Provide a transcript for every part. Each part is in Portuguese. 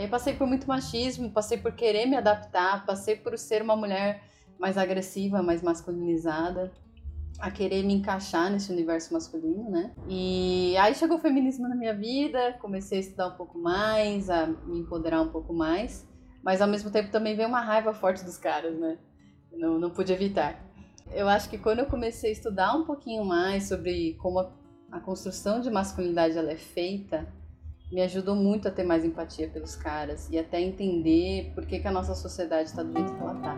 E aí passei por muito machismo, passei por querer me adaptar, passei por ser uma mulher mais agressiva, mais masculinizada, a querer me encaixar nesse universo masculino, né? E aí chegou o feminismo na minha vida, comecei a estudar um pouco mais, a me empoderar um pouco mais, mas ao mesmo tempo também veio uma raiva forte dos caras, né? Não, não pude evitar. Eu acho que quando eu comecei a estudar um pouquinho mais sobre como a, a construção de masculinidade ela é feita, me ajudou muito a ter mais empatia pelos caras e até entender por que, que a nossa sociedade está do jeito que ela tá.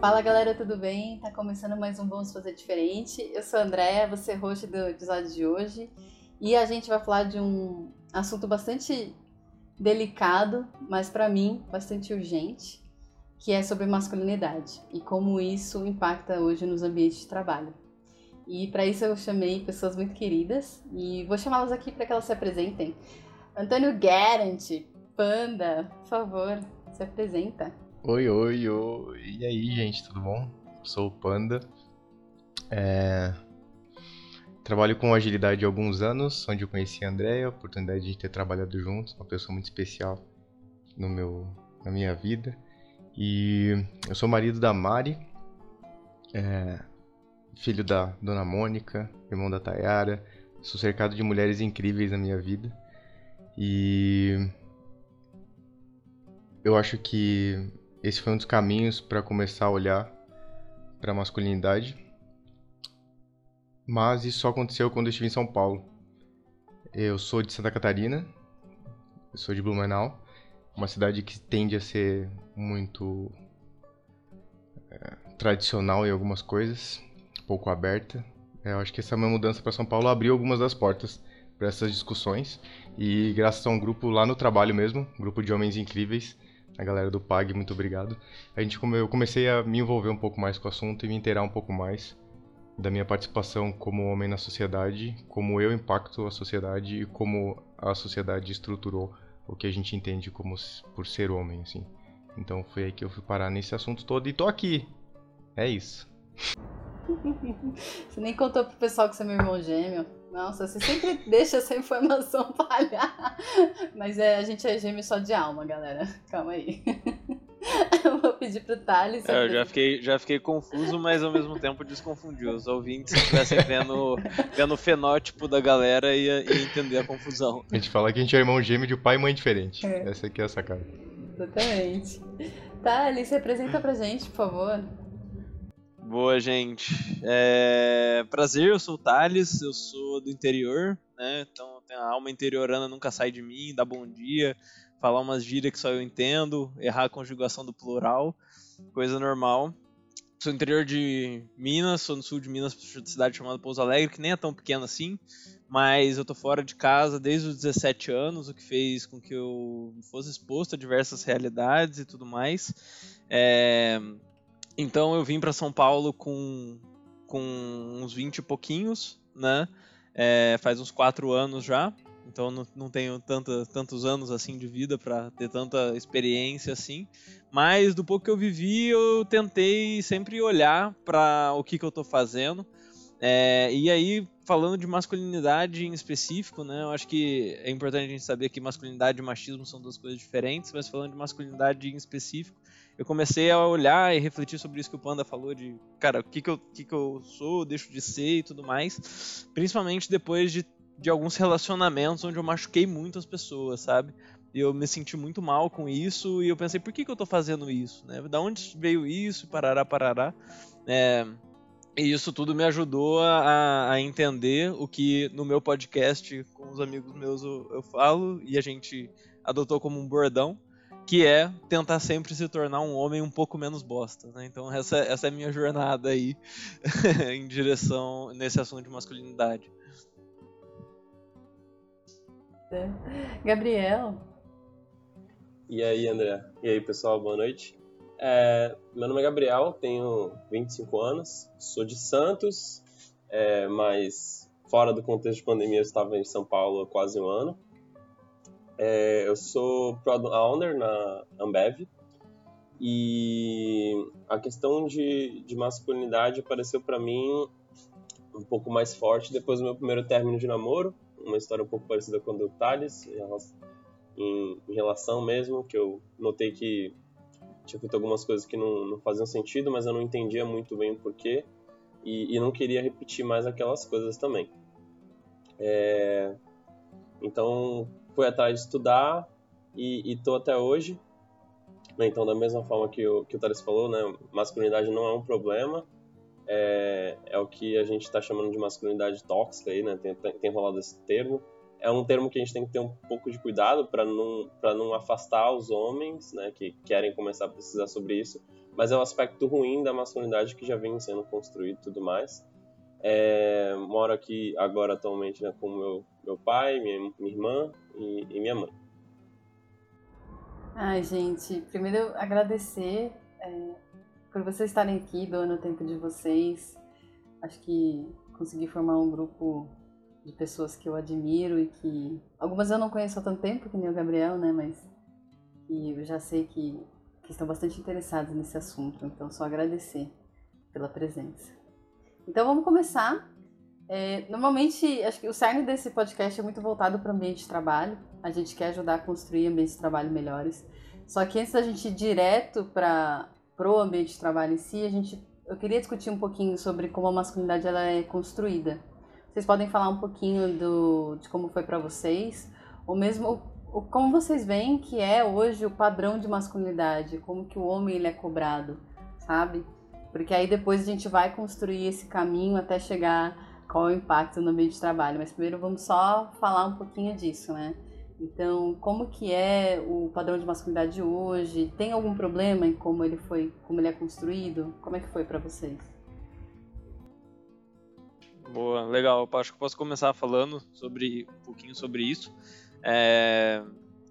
Fala galera, tudo bem? Tá começando mais um Vamos Fazer Diferente. Eu sou a Andréa, você é host do episódio de hoje e a gente vai falar de um assunto bastante delicado, mas para mim bastante urgente, que é sobre masculinidade e como isso impacta hoje nos ambientes de trabalho. E para isso eu chamei pessoas muito queridas e vou chamá-las aqui para que elas se apresentem. Antônio Garant, Panda, por favor, se apresenta. Oi, oi, oi. E aí, gente, tudo bom? Sou o Panda. É... Trabalho com agilidade há alguns anos, onde eu conheci a Andrea, a oportunidade de ter trabalhado juntos, uma pessoa muito especial no meu, na minha vida. E eu sou marido da Mari, é, filho da Dona Mônica, irmão da Tayara. Sou cercado de mulheres incríveis na minha vida. E eu acho que esse foi um dos caminhos para começar a olhar para a masculinidade. Mas isso só aconteceu quando eu estive em São Paulo. Eu sou de Santa Catarina, eu sou de Blumenau, uma cidade que tende a ser muito é, tradicional em algumas coisas, pouco aberta. É, eu acho que essa minha mudança para São Paulo abriu algumas das portas para essas discussões e graças a um grupo lá no trabalho mesmo, grupo de homens incríveis, a galera do PAG, muito obrigado. A gente eu comecei a me envolver um pouco mais com o assunto e me inteirar um pouco mais da minha participação como homem na sociedade, como eu impacto a sociedade e como a sociedade estruturou o que a gente entende como por ser homem, assim. Então foi aí que eu fui parar nesse assunto todo e tô aqui. É isso. Você nem contou pro pessoal que você é meu irmão gêmeo. Nossa, você sempre deixa essa informação falhar. Mas é, a gente é gêmeo só de alma, galera. Calma aí. Eu vou pedir pro Thales. É, eu já fiquei, já fiquei confuso, mas ao mesmo tempo desconfundiu. Os ouvintes, se estivessem vendo, vendo o fenótipo da galera, ia entender a confusão. A gente fala que a gente é irmão gêmeo de pai e mãe diferente. É. Essa aqui é a sacada. Exatamente. Thales, se apresenta pra gente, por favor. Boa, gente. É... Prazer, eu sou o Thales, eu sou do interior, né? Então a alma interiorana nunca sai de mim, dá bom dia, falar umas gírias que só eu entendo, errar a conjugação do plural, coisa normal. Sou do interior de Minas, sou no sul de Minas, cidade chamada Pouso Alegre, que nem é tão pequena assim, mas eu tô fora de casa desde os 17 anos, o que fez com que eu fosse exposto a diversas realidades e tudo mais. É... Então eu vim para São Paulo com, com uns 20 e pouquinhos, né? É, faz uns 4 anos já. Então não, não tenho tanta, tantos anos assim de vida para ter tanta experiência assim. Mas do pouco que eu vivi, eu tentei sempre olhar para o que, que eu estou fazendo. É, e aí, falando de masculinidade em específico, né? Eu acho que é importante a gente saber que masculinidade e machismo são duas coisas diferentes, mas falando de masculinidade em específico, eu comecei a olhar e refletir sobre isso que o Panda falou de, cara, o que que eu, que que eu sou, deixo de ser e tudo mais. Principalmente depois de, de alguns relacionamentos onde eu machuquei muitas pessoas, sabe? Eu me senti muito mal com isso e eu pensei, por que que eu tô fazendo isso, né? Da onde veio isso, parará, parará. É, e isso tudo me ajudou a, a, entender o que no meu podcast com os amigos meus eu, eu falo e a gente adotou como um bordão, que é tentar sempre se tornar um homem um pouco menos bosta, né? Então essa, essa é a minha jornada aí em direção nesse assunto de masculinidade. É. Gabriel. E aí, André? E aí, pessoal, boa noite. É, meu nome é Gabriel, tenho 25 anos, sou de Santos, é, mas fora do contexto de pandemia eu estava em São Paulo há quase um ano. É, eu sou Product Owner na Ambev e a questão de, de masculinidade apareceu para mim um pouco mais forte depois do meu primeiro término de namoro, uma história um pouco parecida com a do Thales, em, em relação mesmo, que eu notei que tinha feito algumas coisas que não, não faziam sentido, mas eu não entendia muito bem o porquê e, e não queria repetir mais aquelas coisas também. É, então, fui atrás de estudar e estou até hoje. Né, então, da mesma forma que o, que o Thales falou, né, masculinidade não é um problema, é, é o que a gente está chamando de masculinidade tóxica, aí, né, tem, tem rolado esse termo. É um termo que a gente tem que ter um pouco de cuidado para não, não afastar os homens né, que querem começar a precisar sobre isso, mas é um aspecto ruim da masculinidade que já vem sendo construído e tudo mais. É, moro aqui agora atualmente né, com meu, meu pai, minha, minha irmã e, e, minha mãe. Ai, gente, primeiro agradecer é, por vocês estarem aqui, doando o tempo de vocês. Acho que consegui formar um grupo de pessoas que eu admiro e que. Algumas eu não conheço há tanto tempo, que nem o Gabriel, né? Mas que eu já sei que, que estão bastante interessados nesse assunto. Então, só agradecer pela presença. Então, vamos começar. É, normalmente, acho que o cerne desse podcast é muito voltado para o ambiente de trabalho. A gente quer ajudar a construir ambientes de trabalho melhores. Só que antes da gente ir direto para o ambiente de trabalho em si, a gente, eu queria discutir um pouquinho sobre como a masculinidade ela é construída. Vocês podem falar um pouquinho do, de como foi para vocês, ou mesmo o, como vocês veem que é hoje o padrão de masculinidade, como que o homem ele é cobrado, sabe? Porque aí depois a gente vai construir esse caminho até chegar qual é o impacto no ambiente de trabalho. Mas primeiro vamos só falar um pouquinho disso, né? Então, como que é o padrão de masculinidade hoje? Tem algum problema em como ele foi, como ele é construído? Como é que foi para vocês? Boa, legal. Eu acho que posso começar falando sobre um pouquinho sobre isso. É,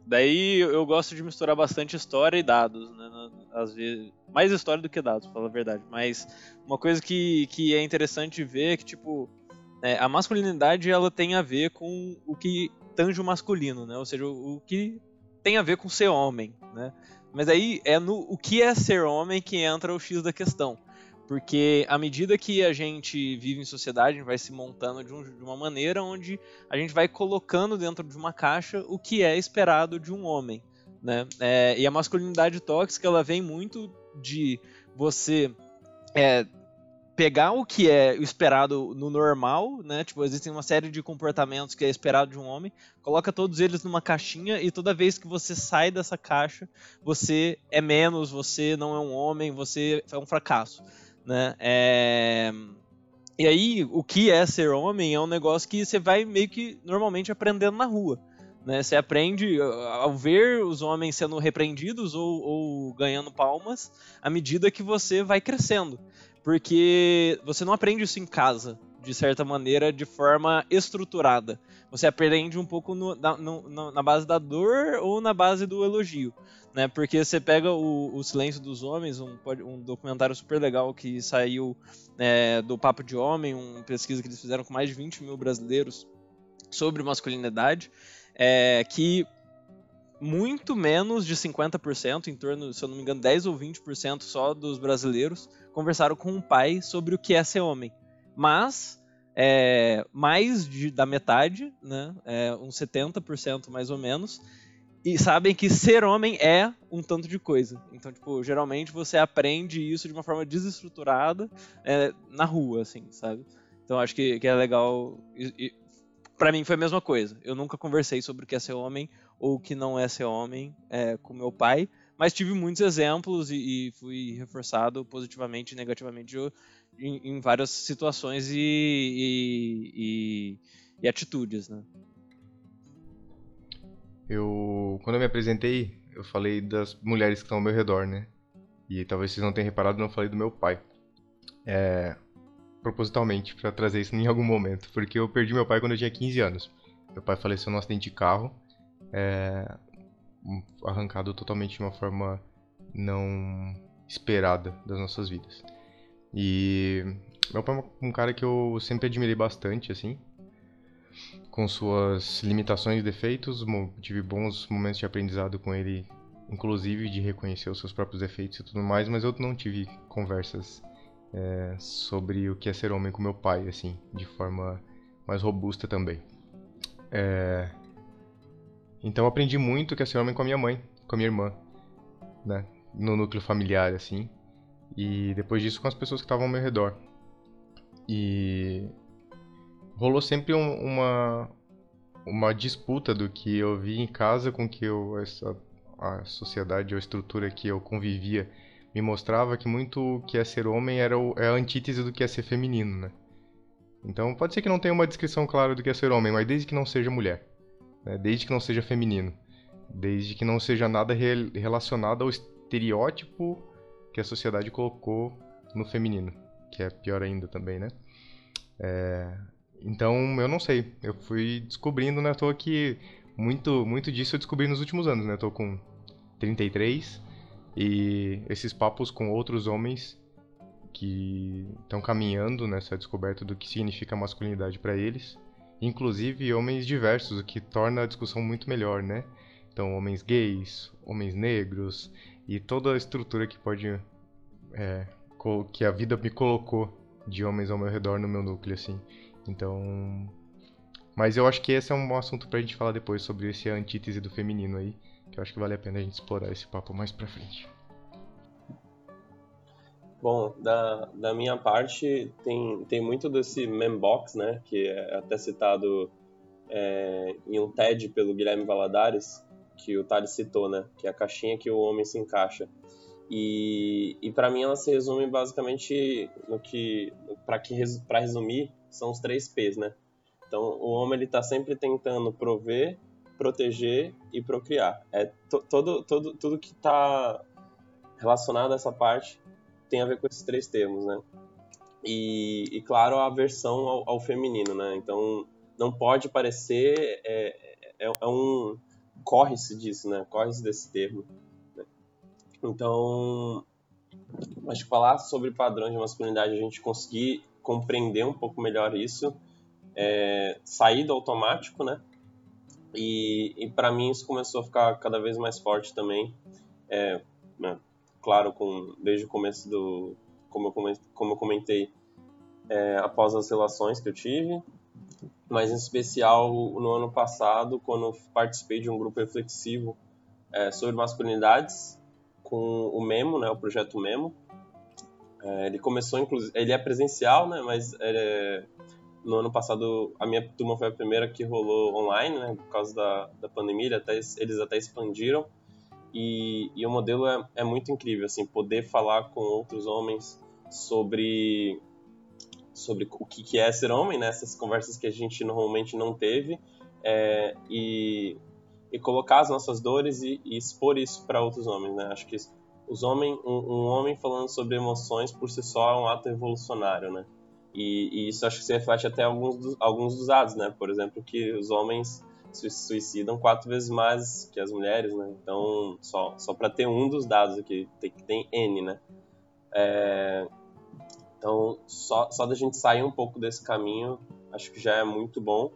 daí eu gosto de misturar bastante história e dados, né? Às vezes, mais história do que dados, para falar a verdade. Mas uma coisa que, que é interessante ver é que tipo é, a masculinidade ela tem a ver com o que tange o masculino, né? Ou seja, o, o que tem a ver com ser homem, né? Mas aí é no o que é ser homem que entra o X da questão. Porque à medida que a gente vive em sociedade, a gente vai se montando de, um, de, uma maneira onde a gente vai colocando dentro de uma caixa o que é esperado de um homem. Né? É, e a masculinidade tóxica ela vem muito de você é, pegar o que é esperado no normal, né? Tipo, existem uma série de comportamentos que é esperado de um homem, coloca todos eles numa caixinha e toda vez que você sai dessa caixa, você é menos, você não é um homem, você é um fracasso né? É... E aí, o que é ser homem é um negócio que você vai meio que normalmente aprendendo na rua. Né? Você aprende ao ver os homens sendo repreendidos ou, ou ganhando palmas à medida que você vai crescendo. Porque você não aprende isso em casa, de certa maneira, de forma estruturada. Você aprende um pouco no, na, no, na, base da dor ou na base do elogio né? Porque você pega o, o Silêncio dos Homens, um, um documentário super legal que saiu é, do Papo de Homem, uma pesquisa que eles fizeram com mais de 20 mil brasileiros sobre masculinidade, é, que muito menos de 50%, em torno, se eu não me engano, 10 ou 20% só dos brasileiros conversaram com um pai sobre o que é ser homem. Mas é, mais de, da metade, né, é, uns 70% mais ou menos, e sabem que ser homem é um tanto de coisa. Então, tipo, geralmente você aprende isso de uma forma desestruturada é, na rua, assim, sabe? Então acho que, que é legal. E, e, pra mim foi a mesma coisa. Eu nunca conversei sobre o que é ser homem ou o que não é ser homem é, com meu pai, mas tive muitos exemplos e, e fui reforçado positivamente e negativamente em, em várias situações e, e atitudes, né? Eu, quando eu me apresentei, eu falei das mulheres que estão ao meu redor, né? E talvez vocês não tenham reparado, não falei do meu pai. É, propositalmente, para trazer isso em algum momento, porque eu perdi meu pai quando eu tinha 15 anos. Meu pai faleceu num acidente de carro, é, arrancado totalmente de uma forma não esperada das nossas vidas. E meu pai é um cara que eu sempre admirei bastante, assim com suas limitações e defeitos. Tive bons momentos de aprendizado com ele, inclusive de reconhecer os seus próprios defeitos e tudo mais, mas eu não tive conversas é, sobre o que é ser homem com meu pai, assim, de forma mais robusta também. É... Então aprendi muito que é ser homem com a minha mãe, com a minha irmã, né? No núcleo familiar, assim. E depois disso com as pessoas que estavam ao meu redor. E rolou sempre um, uma uma disputa do que eu vi em casa com que eu essa a sociedade ou estrutura que eu convivia me mostrava que muito o que é ser homem era o, é a antítese do que é ser feminino, né? Então pode ser que não tenha uma descrição clara do que é ser homem, mas desde que não seja mulher, né? desde que não seja feminino, desde que não seja nada re relacionado ao estereótipo que a sociedade colocou no feminino, que é pior ainda também, né? É... Então eu não sei, eu fui descobrindo, né? Tô aqui muito muito disso eu descobri nos últimos anos, né? Tô com 33 e esses papos com outros homens que estão caminhando nessa descoberta do que significa masculinidade para eles, inclusive homens diversos, o que torna a discussão muito melhor, né? Então, homens gays, homens negros e toda a estrutura que pode é, que a vida me colocou de homens ao meu redor no meu núcleo, assim. Então, mas eu acho que esse é um assunto pra gente falar depois sobre esse antítese do feminino aí, que eu acho que vale a pena a gente explorar esse papo mais pra frente. Bom, da, da minha parte, tem, tem muito desse membox, né, que é até citado é, em um TED pelo Guilherme Valadares, que o Thales citou, né, que é a caixinha que o homem se encaixa. E, e para mim ela se resume basicamente no que, para que para resumir, são os três P's, né? Então o homem ele está sempre tentando prover, proteger e procriar. É to, todo, todo, tudo que está relacionado a essa parte tem a ver com esses três termos, né? E, e claro, a aversão ao, ao, feminino, né? Então, não pode parecer... É, é, é um... Corre-se disso, né? Corre-se desse termo. Né? Então, acho que falar sobre padrões de masculinidade, a gente conseguir compreender um pouco melhor isso, é, sair do automático, né? E, e para mim isso começou a ficar cada vez mais forte também. É, né? claro, com, desde o começo do. Como eu como eu comentei é, após as relações que eu tive, mas em especial no ano passado, quando participei de um grupo reflexivo é, sobre masculinidades com o Memo, né, o projeto Memo. É, ele começou, inclusive, ele é presencial, né, mas é, no ano passado a minha turma foi a primeira que rolou online, né, por causa da, da pandemia, até, eles até expandiram. E, e o modelo é, é muito incrível, assim, poder falar com outros homens sobre sobre o que, que é ser homem, né? Essas conversas que a gente normalmente não teve é, e, e colocar as nossas dores e, e expor isso para outros homens, né? Acho que os homens, um, um, homem falando sobre emoções por si só é um ato evolucionário, né? E, e isso acho que se reflete até alguns dos, alguns dos dados, né? Por exemplo, que os homens se suicidam quatro vezes mais que as mulheres, né? Então, só, só para ter um dos dados aqui, tem, tem N, né? É, então, só, só da gente sair um pouco desse caminho, acho que já é muito bom.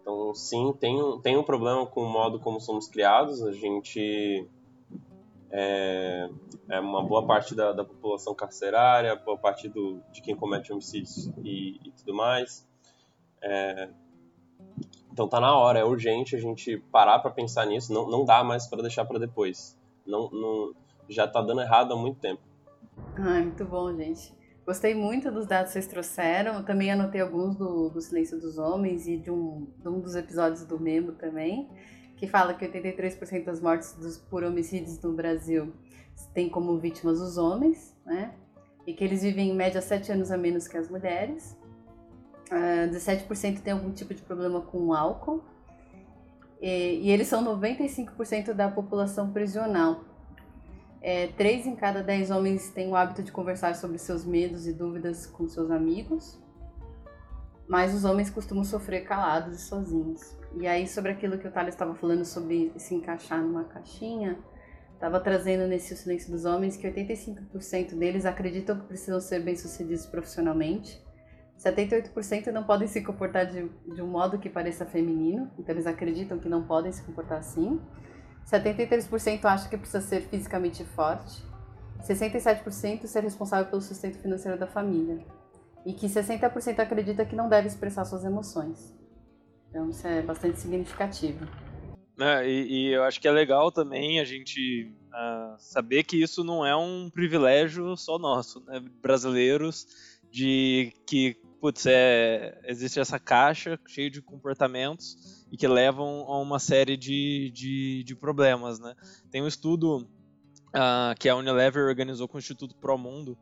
Então, sim, tem, tem um problema com o modo como somos criados. A gente é, é uma boa parte da, da, população carcerária, boa parte do, de quem comete homicídios e, e tudo mais. É, então tá na hora, é urgente a gente parar para pensar nisso, não, não dá mais para deixar para depois. Não, não, já tá dando errado há muito tempo. Ai, muito bom, gente. Gostei muito dos dados que vocês trouxeram. Também anotei alguns do, do Silêncio dos Homens e de um, de um dos episódios do Memo também, que fala que 83% das mortes dos, por homicídios no Brasil tem como vítimas os homens, né? E que eles vivem em média 7 anos a menos que as mulheres. Uh, ah, 17% tem algum tipo de problema com álcool. E, e eles são 95% da população prisional. É, 3 em cada 10 homens têm o hábito de conversar sobre seus medos e dúvidas com seus amigos. Mas os homens costumam sofrer calados e sozinhos. E aí, sobre aquilo que o Thales estava falando sobre se encaixar numa caixinha, estava trazendo nesse o Silêncio dos Homens que 85% deles acreditam que precisam ser bem-sucedidos profissionalmente 78% não podem se comportar de, de um modo que pareça feminino, então eles acreditam que não podem se comportar assim. 73% acham que precisa ser fisicamente forte. 67% ser responsável pelo sustento financeiro da família. E que 60% acredita que não deve expressar suas emoções. Então isso é bastante significativo. É, e, e, eu acho que é legal também a gente uh, saber que isso não é um privilégio só nosso, né? Brasileiros, de que, putz, é, existe essa caixa cheia de comportamentos e que levam a uma série de, de, de problemas, né? Tem um estudo uh, que a Unilever organizou com o Instituto ProMundo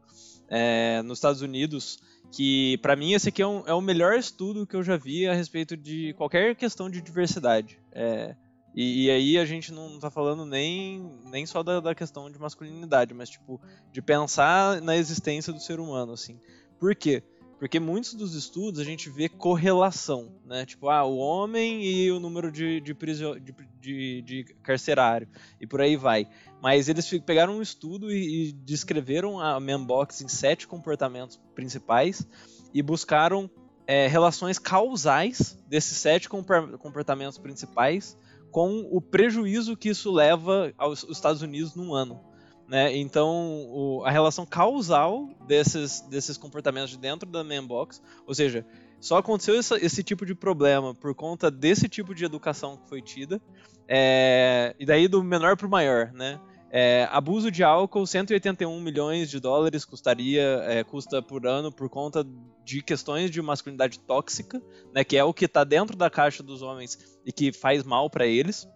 é, nos Estados Unidos, que para mim esse aqui é, um, é, o melhor estudo que eu já vi a respeito de qualquer questão de diversidade. É, e, e, aí a gente não está falando nem, nem só da, da, questão de masculinidade, mas tipo de pensar na existência do ser humano, assim. Por quê? Porque muitos dos estudos a gente vê correlação, né? Tipo, ah, o homem e o número de, de, de, de, de carcerário, e por aí vai. Mas eles pegaram um estudo e, e descreveram a Manbox em sete comportamentos principais e buscaram é, relações causais desses sete comportamentos principais com o prejuízo que isso leva aos Estados Unidos num ano. Né? Então, o, a relação causal desses, desses comportamentos de dentro da Manbox, ou seja, só aconteceu esse, esse, tipo de problema por conta desse tipo de educação que foi tida, é, e daí do menor para o maior, né? É, abuso de álcool, 181 milhões de dólares custaria, é, custa por ano por conta de questões de masculinidade tóxica, né, que é o que está dentro da caixa dos homens e que faz mal para eles.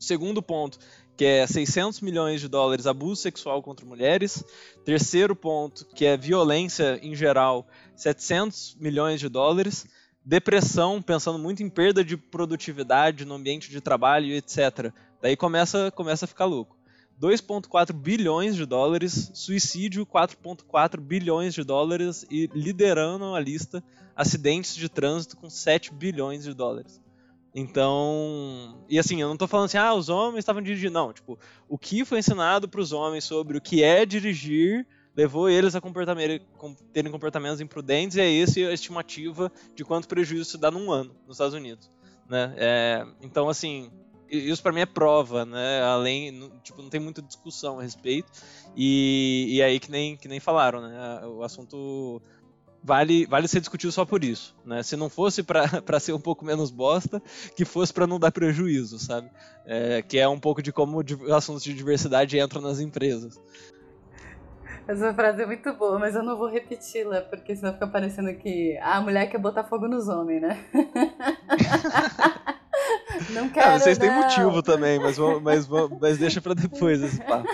Segundo ponto, que é 600 milhões de dólares abuso sexual contra mulheres. Terceiro ponto, que é violência em geral, 700 milhões de dólares. Depressão, pensando muito em perda de produtividade no ambiente de trabalho, etc. Daí começa, começa a ficar louco. 2,4 bilhões de dólares, suicídio 4,4 bilhões de dólares e liderando a lista acidentes de trânsito com 7 bilhões de dólares. Então, e assim, eu não estou falando assim, ah, os homens estavam dirigindo, não, tipo, o que foi ensinado para os homens sobre o que é dirigir levou eles a comportamento, terem comportamentos imprudentes e é essa a estimativa de quanto prejuízo isso dá num ano nos Estados Unidos, né? É, então, assim, isso para mim é prova, né? Além, tipo, não tem muita discussão a respeito. E, e aí que nem, que nem falaram, né? O assunto vale, vale ser discutido só por isso, né? Se não fosse para ser um pouco menos bosta, que fosse para não dar prejuízo, sabe? É, que é um pouco de como assuntos de diversidade entram nas empresas. Essa frase é muito boa, mas eu não vou repeti-la, porque senão fica parecendo que a mulher quer botar fogo nos homens, né? Não ah, quero, vocês não. têm motivo também, mas, mas, mas deixa pra depois esse papo.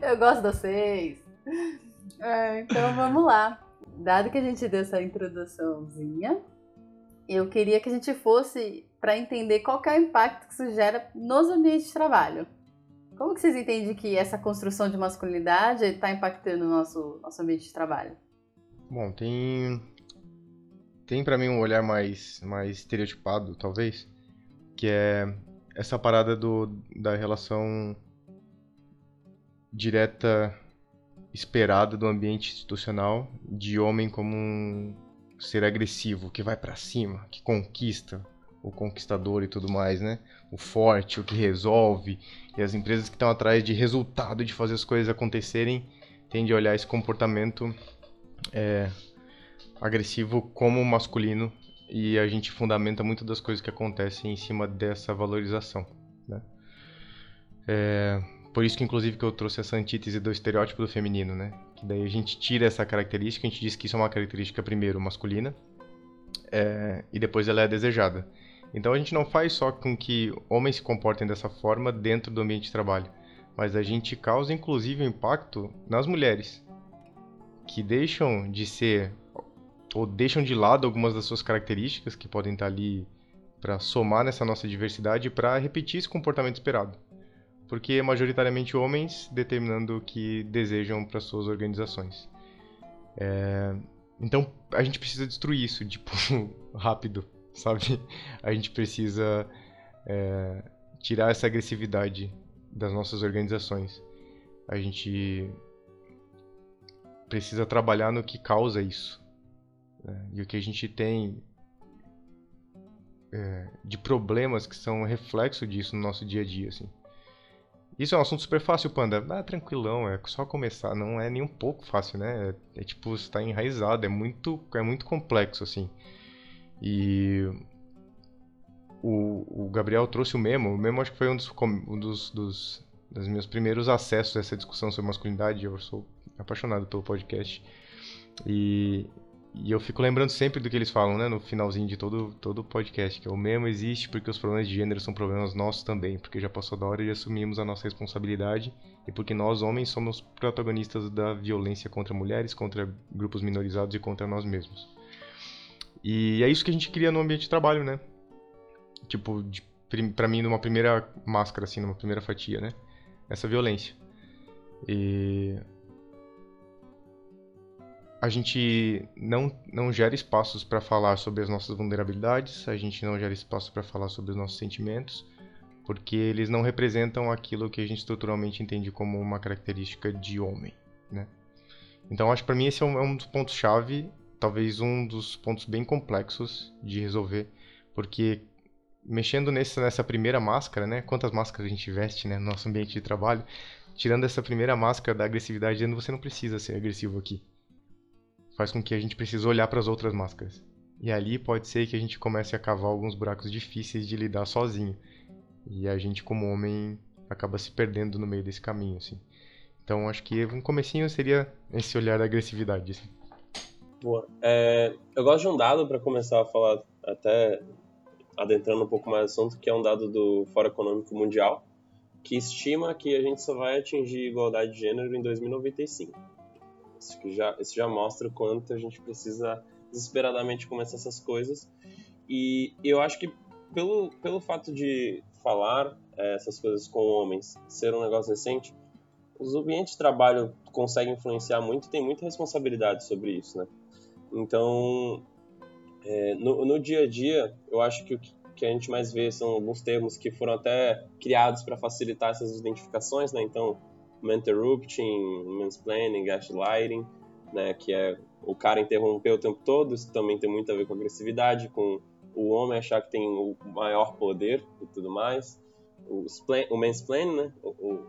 Eu gosto de vocês. É, então vamos lá. Dado que a gente deu essa introduçãozinha, eu queria que a gente fosse para entender qual é o impacto que isso gera nos ambientes de trabalho. Como que vocês entendem que essa construção de masculinidade está impactando o nosso, nosso ambiente de trabalho? Bom, tem tem para mim um olhar mais mais estereotipado, talvez, que é essa parada do, da relação direta esperada do ambiente institucional de homem como um ser agressivo, que vai para cima, que conquista, o conquistador e tudo mais, né? O forte, o que resolve. E as empresas que estão atrás de resultado, de fazer as coisas acontecerem, tendem a olhar esse comportamento é, agressivo como masculino e a gente fundamenta muito das coisas que acontecem em cima dessa valorização, né? É, por isso que inclusive que eu trouxe essa antítese do estereótipo do feminino, né? Que daí a gente tira essa característica, a gente diz que isso é uma característica primeiro masculina é, e depois ela é desejada. Então a gente não faz só com que homens se comportem dessa forma dentro do ambiente de trabalho, mas a gente causa inclusive um impacto nas mulheres que deixam de ser ou deixam de lado algumas das suas características que podem estar ali para somar nessa nossa diversidade para repetir esse comportamento esperado. Porque é majoritariamente homens determinando o que desejam para suas organizações. É... Então a gente precisa destruir isso, tipo, rápido, sabe? A gente precisa é... tirar essa agressividade das nossas organizações. A gente precisa trabalhar no que causa isso. Né? E o que a gente tem é, de problemas que são reflexo disso no nosso dia a dia, assim. Isso é um assunto super fácil, Panda. Ah, tranquilão, é só começar. Não é nem um pouco fácil, né? É, é tipo, está enraizado, é muito, é muito complexo, assim. E o, o Gabriel trouxe o Memo. O Memo acho que foi um dos, um dos, dos, dos meus primeiros acessos a essa discussão sobre masculinidade. Eu sou apaixonado pelo podcast. E, e eu fico lembrando sempre do que eles falam, né, no finalzinho de todo todo podcast, que é o mesmo existe porque os problemas de gênero são problemas nossos também, porque já passou da hora de assumirmos a nossa responsabilidade e porque nós homens somos protagonistas da violência contra mulheres, contra grupos minorizados e contra nós mesmos. E é isso que a gente cria no ambiente de trabalho, né? Tipo, pra mim, numa primeira máscara, assim, numa primeira fatia, né? Essa violência. E a gente não, não gera espaços para falar sobre as nossas vulnerabilidades, a gente não gera espaço para falar sobre os nossos sentimentos, porque eles não representam aquilo que a gente estruturalmente entende como uma característica de homem, né? Então acho que para mim esse é um, é dos pontos chave, talvez um dos pontos bem complexos de resolver, porque mexendo nesse, nessa primeira máscara, né? Quantas máscaras a gente veste, né, no nosso ambiente de trabalho? Tirando essa primeira máscara da agressividade, você não precisa ser agressivo aqui faz com que a gente precise olhar para as outras máscaras. E ali pode ser que a gente comece a cavar alguns buracos difíceis de lidar sozinho. E a gente como homem acaba se perdendo no meio desse caminho, assim. Então acho que um comecinho seria esse olhar da agressividade. Assim. Boa. É, eu gosto de um dado para começar a falar, até adentrando um pouco mais no assunto, que é um dado do Fórum Econômico Mundial, que estima que a gente só vai atingir igualdade de gênero em 2095. Que já, isso já mostra o quanto a gente precisa desesperadamente começar essas coisas. E eu acho que pelo, pelo fato de falar é, essas coisas com homens ser um negócio recente, os ambientes de trabalho conseguem influenciar muito e tem muita responsabilidade sobre isso, né? Então, é, no, no, dia a dia, eu acho que o que a gente mais vê são alguns termos que foram até criados para facilitar essas identificações, né? Então, interrupting, mansplaining, gaslighting, né, que é o cara interromper o tempo todo, isso também tem muito a ver com agressividade, com o homem achar que tem o maior poder e tudo mais. O, o mansplaining, né,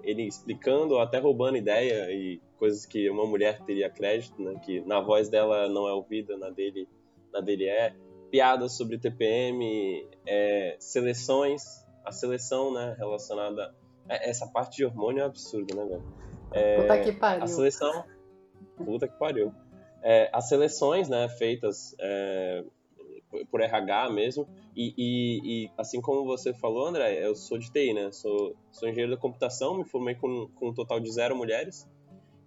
ele explicando ou até roubando ideia e coisas que uma mulher teria crédito, né, que na voz dela não é ouvida, na dele, na dele é. Piadas sobre TPM, é, seleções, a seleção né, relacionada essa parte de hormônio é absurda, né, velho? É, puta que pariu. A seleção. Puta que pariu. É, as seleções, né, feitas é, por RH mesmo, e, e, e, assim como você falou, André, eu sou de TI, né? Sou, sou engenheiro da computação, me formei com, com um total de zero mulheres,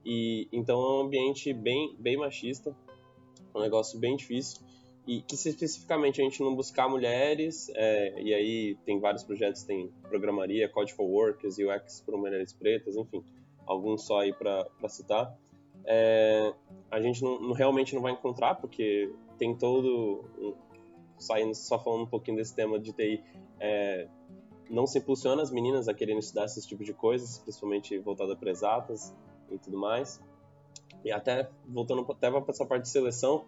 e então é um ambiente bem, bem machista, um negócio bem difícil e que se especificamente a gente não buscar mulheres, é, e aí tem vários projetos, tem programaria, Code for Workers, UX para mulheres pretas, enfim, alguns só aí para citar, é, a gente não, realmente não vai encontrar, porque tem todo, saindo só falando um pouquinho desse tema de TI, é, não se impulsiona as meninas a quererem estudar esse tipo de coisas, principalmente voltada para exatas e tudo mais. E até, voltando até para essa parte de seleção,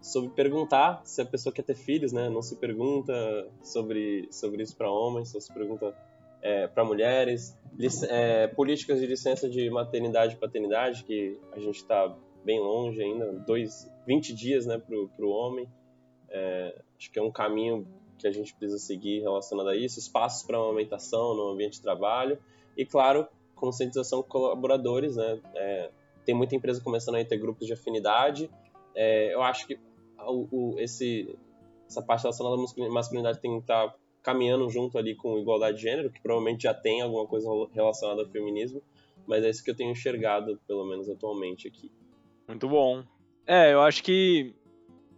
sobre perguntar se a pessoa quer ter filhos, né? Não se pergunta sobre, sobre isso para homens, só se pergunta é, para mulheres. É, políticas de licença de maternidade e paternidade, que a gente está bem longe ainda, dois, 20 dias né, para o homem. É, acho que é um caminho que a gente precisa seguir relacionado a isso. Espaços para amamentação no ambiente de trabalho. E, claro, conscientização com colaboradores, né? É, tem muita empresa começando a ter grupos de afinidade. É, eu acho que o, o, esse, essa parte relacionada à masculinidade tem que estar tá caminhando junto ali com igualdade de gênero, que provavelmente já tem alguma coisa relacionada ao feminismo, mas é isso que eu tenho enxergado, pelo menos atualmente aqui. Muito bom. É, eu acho que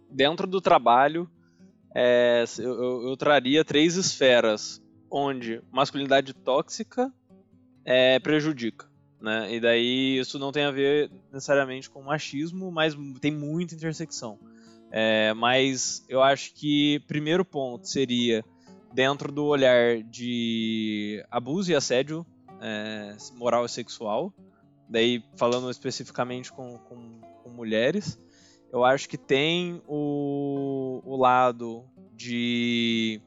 dentro do trabalho é, eu, eu, eu, traria três esferas onde masculinidade tóxica é, prejudica. Né? E daí isso não tem a ver necessariamente com machismo, mas tem muita intersecção. É, mas eu acho que primeiro ponto seria dentro do olhar de abuso e assédio é, moral e sexual, daí falando especificamente com, com, com, mulheres, eu acho que tem o, o lado de.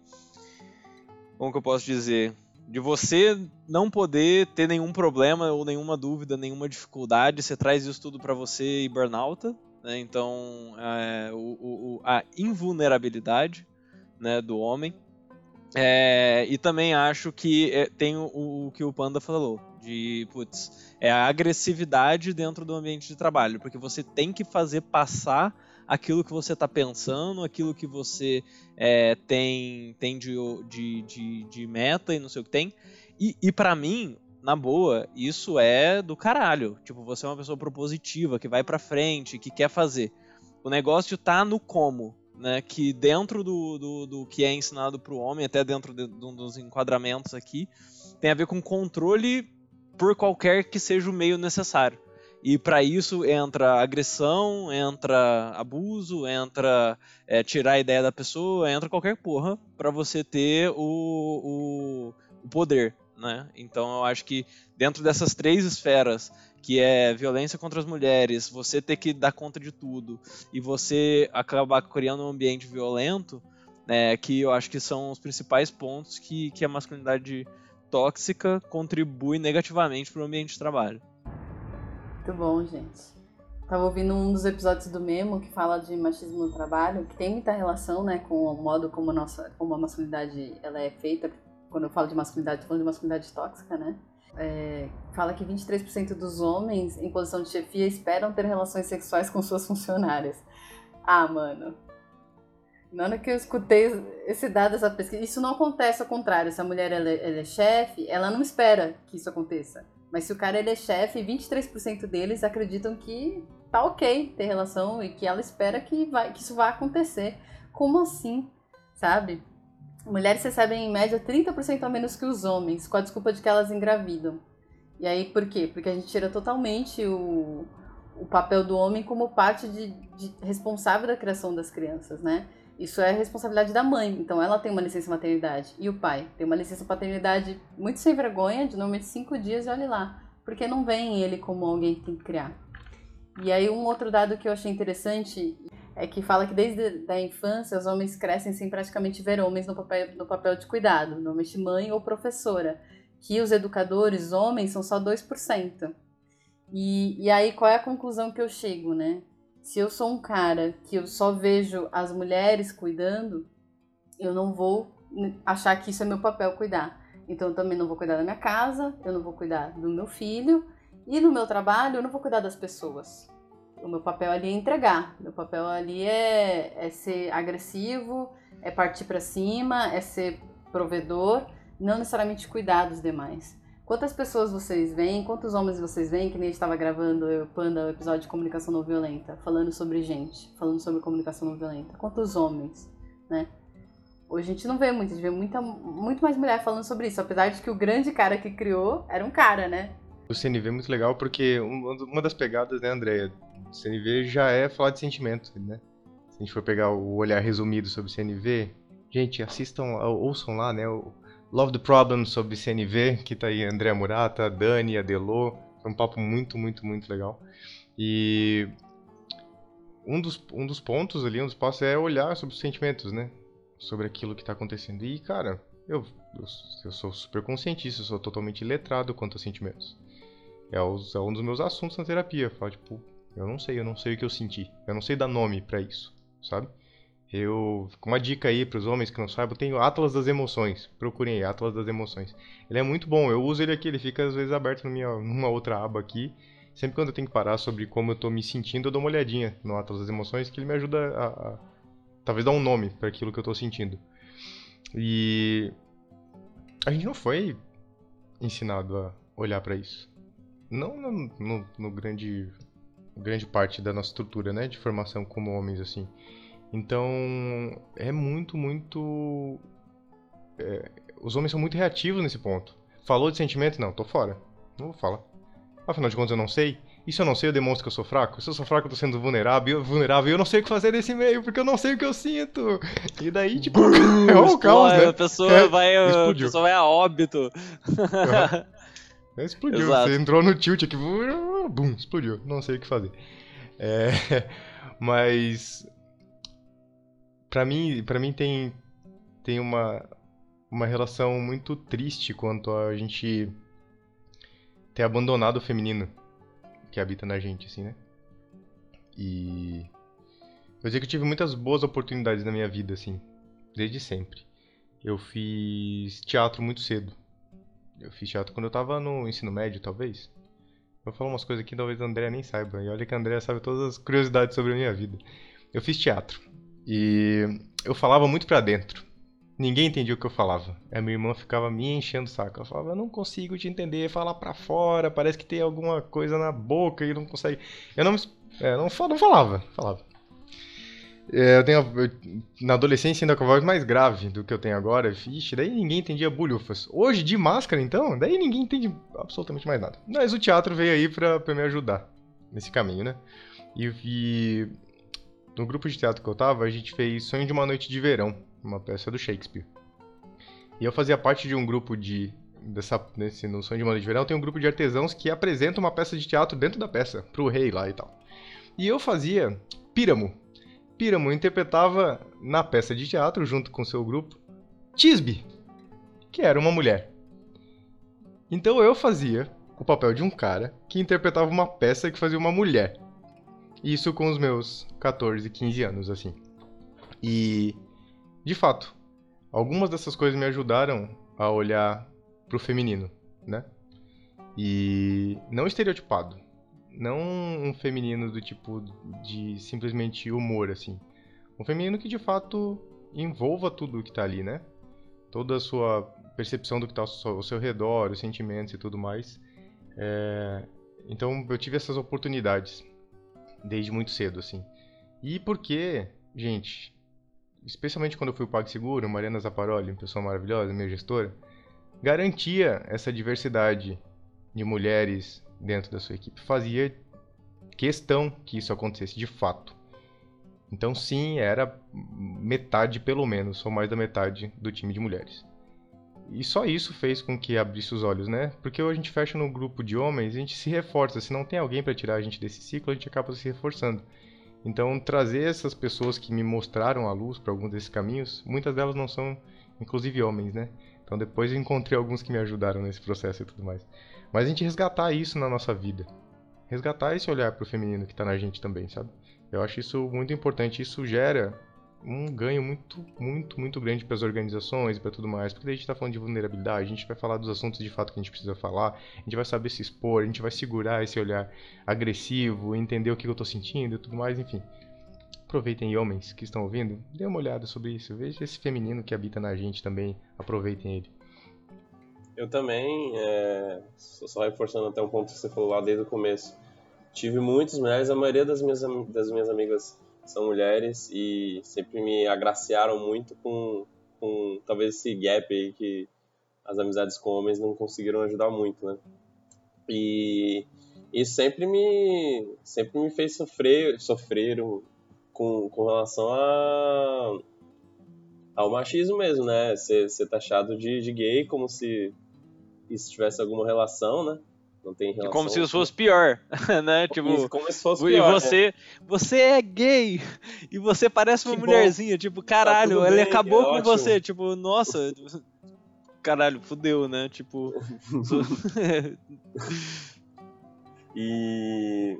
Como que eu posso dizer? De você não poder ter nenhum problema ou nenhuma dúvida, nenhuma dificuldade, você traz isso tudo para você e burnout, né? Então, é, o, o, a invulnerabilidade né, do homem. É, e também acho que é, tem o, o, que o Panda falou, de, putz, é a agressividade dentro do ambiente de trabalho, porque você tem que fazer passar aquilo que você está pensando, aquilo que você é, tem, tem de, de, de, de, meta e não sei o que tem. E, e para mim, na boa, isso é do caralho. Tipo, você é uma pessoa propositiva, que vai pra frente, que quer fazer. O negócio tá no como, né? Que dentro do, do, do que é ensinado pro homem, até dentro de, de, dos enquadramentos aqui, tem a ver com controle por qualquer que seja o meio necessário. E para isso entra agressão, entra abuso, entra é, tirar a ideia da pessoa, entra qualquer porra para você ter o, o, o poder né? Então eu acho que dentro dessas três esferas, que é violência contra as mulheres, você ter que dar conta de tudo e você acabar criando um ambiente violento, né, que eu acho que são os principais pontos que, que a masculinidade tóxica contribui negativamente para o ambiente de trabalho. Muito bom, gente. Tava ouvindo um dos episódios do Memo que fala de machismo no trabalho, que tem muita relação, né, com o modo como a nossa, como a masculinidade ela é feita, quando eu falo de masculinidade, falando de masculinidade tóxica, né? É, fala que 23% dos homens em posição de chefia esperam ter relações sexuais com suas funcionárias. Ah, mano. Na hora que eu escutei esse dado, essa pesquisa, isso não acontece ao contrário. Se a mulher ela, ela é chefe, ela não espera que isso aconteça. Mas se o cara ele é chefe, 23% deles acreditam que tá ok ter relação e que ela espera que, vai, que isso vai acontecer. Como assim? Sabe? Mulheres recebem em média 30% a menos que os homens, com a desculpa de que elas engravidam. E aí por quê? Porque a gente tira totalmente o, o papel do homem como parte de, de responsável da criação das crianças, né? Isso é responsabilidade da mãe, então ela tem uma licença maternidade. E o pai tem uma licença paternidade muito sem vergonha, de normalmente cinco dias, e olhe lá. Porque não vem ele como alguém que tem que criar. E aí um outro dado que eu achei interessante, é que fala que desde a infância os homens crescem sem praticamente ver homens no papel, no papel de cuidado, normalmente mãe ou professora, que os educadores homens são só 2%. E, e aí qual é a conclusão que eu chego, né? Se eu sou um cara que eu só vejo as mulheres cuidando, eu não vou achar que isso é meu papel cuidar. Então eu também não vou cuidar da minha casa, eu não vou cuidar do meu filho, e no meu trabalho eu não vou cuidar das pessoas. O meu papel ali é entregar. Meu papel ali é, é ser agressivo, é partir para cima, é ser provedor, não necessariamente cuidar dos demais. Quantas pessoas vocês veem, quantos homens vocês veem, que nem estava gravando eu, Panda, o episódio de comunicação não violenta, falando sobre gente, falando sobre comunicação não violenta. Quantos homens, né? Hoje a gente não vê muito, a gente vê muita, muito mais mulher falando sobre isso, apesar de que o grande cara que criou era um cara, né? O CNV é muito legal porque uma das pegadas, né, Andréia, do CNV já é falar de sentimento, né? Se a gente for pegar o olhar resumido sobre CNV, gente, assistam, ouçam lá, né, o Love the Problem sobre CNV, que tá aí a Andréa Murata, Dani, a Delô, foi um papo muito, muito, muito legal. E um dos, um dos pontos ali, um dos passos é olhar sobre os sentimentos, né? Sobre aquilo que tá acontecendo. E, cara, eu, eu, eu sou super conscientista, eu sou totalmente letrado quanto a sentimentos. É, os, é um dos meus assuntos na terapia. Falar, tipo, eu não sei, eu não sei o que eu senti. Eu não sei dar nome para isso, sabe? Eu, uma dica aí para os homens que não saibam, eu tenho Atlas das Emoções. Procurem aí, Atlas das Emoções. Ele é muito bom, eu uso ele aqui, ele fica às vezes aberto numa outra aba aqui. Sempre quando eu tenho que parar sobre como eu tô me sentindo, eu dou uma olhadinha no Atlas das Emoções, que ele me ajuda a, a talvez dar um nome para aquilo que eu tô sentindo. E a gente não foi ensinado a olhar para isso não no, no, no, grande grande parte da nossa estrutura, né, de formação como homens assim. Então é muito muito é, os homens são muito reativos nesse ponto. Falou de sentimento? Não, tô fora. Não vou falar. Afinal de contas eu não sei. E se eu não sei, eu demonstro que eu sou fraco? Se eu sou fraco, eu tô sendo vulnerável, vulnerável e eu não sei o que fazer nesse meio, porque eu não sei o que eu sinto. E daí, tipo, é um caos, né? A pessoa, é, vai, a pessoa vai a óbito. Explodiu. Exato. Você entrou no tilt aqui, bum, explodiu. Não sei o que fazer. É, mas para mim, para mim tem tem uma uma relação muito triste quanto a gente ter abandonado o feminino que habita na gente, assim, né? E eu sei que eu tive muitas boas oportunidades na minha vida, assim, desde sempre. eu fiz teatro muito cedo. Eu fiz teatro quando eu tava no ensino médio, talvez. Vou falar umas coisas que talvez a André nem saiba. E olha que a André sabe todas as curiosidades sobre a minha vida. Eu fiz teatro. E eu falava muito pra dentro. Ninguém entendia o que eu falava. A minha irmã ficava me enchendo o saco. Ela falava, eu não consigo te entender, falar pra fora, parece que tem alguma coisa na boca e não consegue. Eu não, é, não, não falava, falava. É, eu tenho, eu, na adolescência ainda com a voz mais grave do que eu tenho agora. Vixe, daí ninguém entendia bulhufas. Hoje, de máscara, então, daí ninguém entende absolutamente mais nada. Mas o teatro veio aí pra, pra me ajudar nesse caminho, né? E, e no grupo de teatro que eu tava, a gente fez Sonho de uma Noite de Verão, uma peça do Shakespeare. E eu fazia parte de um grupo de. Dessa, nesse, no Sonho de uma Noite de Verão tem um grupo de artesãos que apresenta uma peça de teatro dentro da peça, pro rei lá e tal. E eu fazia Píramo, Píramo interpretava na peça de teatro, junto com seu grupo, Tisbe, que era uma mulher. Então eu fazia o papel de um cara que interpretava uma peça que fazia uma mulher. Isso com os meus 14, 15 anos, assim. E, de fato, algumas dessas coisas me ajudaram a olhar pro feminino, né? E não estereotipado, não um feminino do tipo de simplesmente humor, assim. Um feminino que de fato envolva tudo que tá ali, né? Toda a sua percepção do que tá ao seu redor, os sentimentos e tudo mais. É... Então eu tive essas oportunidades desde muito cedo, assim. E porque, gente, especialmente quando eu fui o PagSeguro, Mariana Zaparoli, pessoa maravilhosa, minha gestora, garantia essa diversidade de mulheres dentro da sua equipe fazia questão que isso acontecesse de fato. Então, sim, era metade, pelo menos, ou mais da metade do time de mulheres. E só isso fez com que abrisse os olhos, né? Porque a gente fecha no grupo de homens, a gente se reforça. Se não tem alguém para tirar a gente desse ciclo, a gente acaba se reforçando. Então, trazer essas pessoas que me mostraram a luz para alguns desses caminhos, muitas delas não são, inclusive, homens, né? Então, depois eu encontrei alguns que me ajudaram nesse processo e tudo mais. Mas a gente resgatar isso na nossa vida. Resgatar esse olhar pro feminino que tá na gente também, sabe? Eu acho isso muito importante. Isso gera um ganho muito, muito, muito grande para as organizações e para tudo mais. Porque daí a gente está falando de vulnerabilidade, a gente vai falar dos assuntos de fato que a gente precisa falar, a gente vai saber se expor, a gente vai segurar esse olhar agressivo, entender o que eu estou sentindo e tudo mais, enfim. Aproveitem homens que estão ouvindo, dê uma olhada sobre isso, veja esse feminino que habita na gente também, aproveitem ele. Eu também, é, só reforçando até um ponto que você falou lá desde o começo, tive muitas mulheres, a maioria das minhas, das minhas amigas são mulheres e sempre me agraciaram muito com, com talvez esse gap aí que as amizades com homens não conseguiram ajudar muito, né? E isso sempre me, sempre me fez sofrer, sofrer com, com relação a, ao machismo mesmo, né? Ser, ser taxado de, de gay como se isso tivesse alguma relação, né? Não tem relação. Como se isso fosse pior, né? Tipo, como se fosse pior. E você, né? você é gay e você parece uma que mulherzinha, bom. tipo, caralho, tá ele bem, acabou é com ótimo. você, tipo, nossa, caralho, fudeu, né? Tipo. e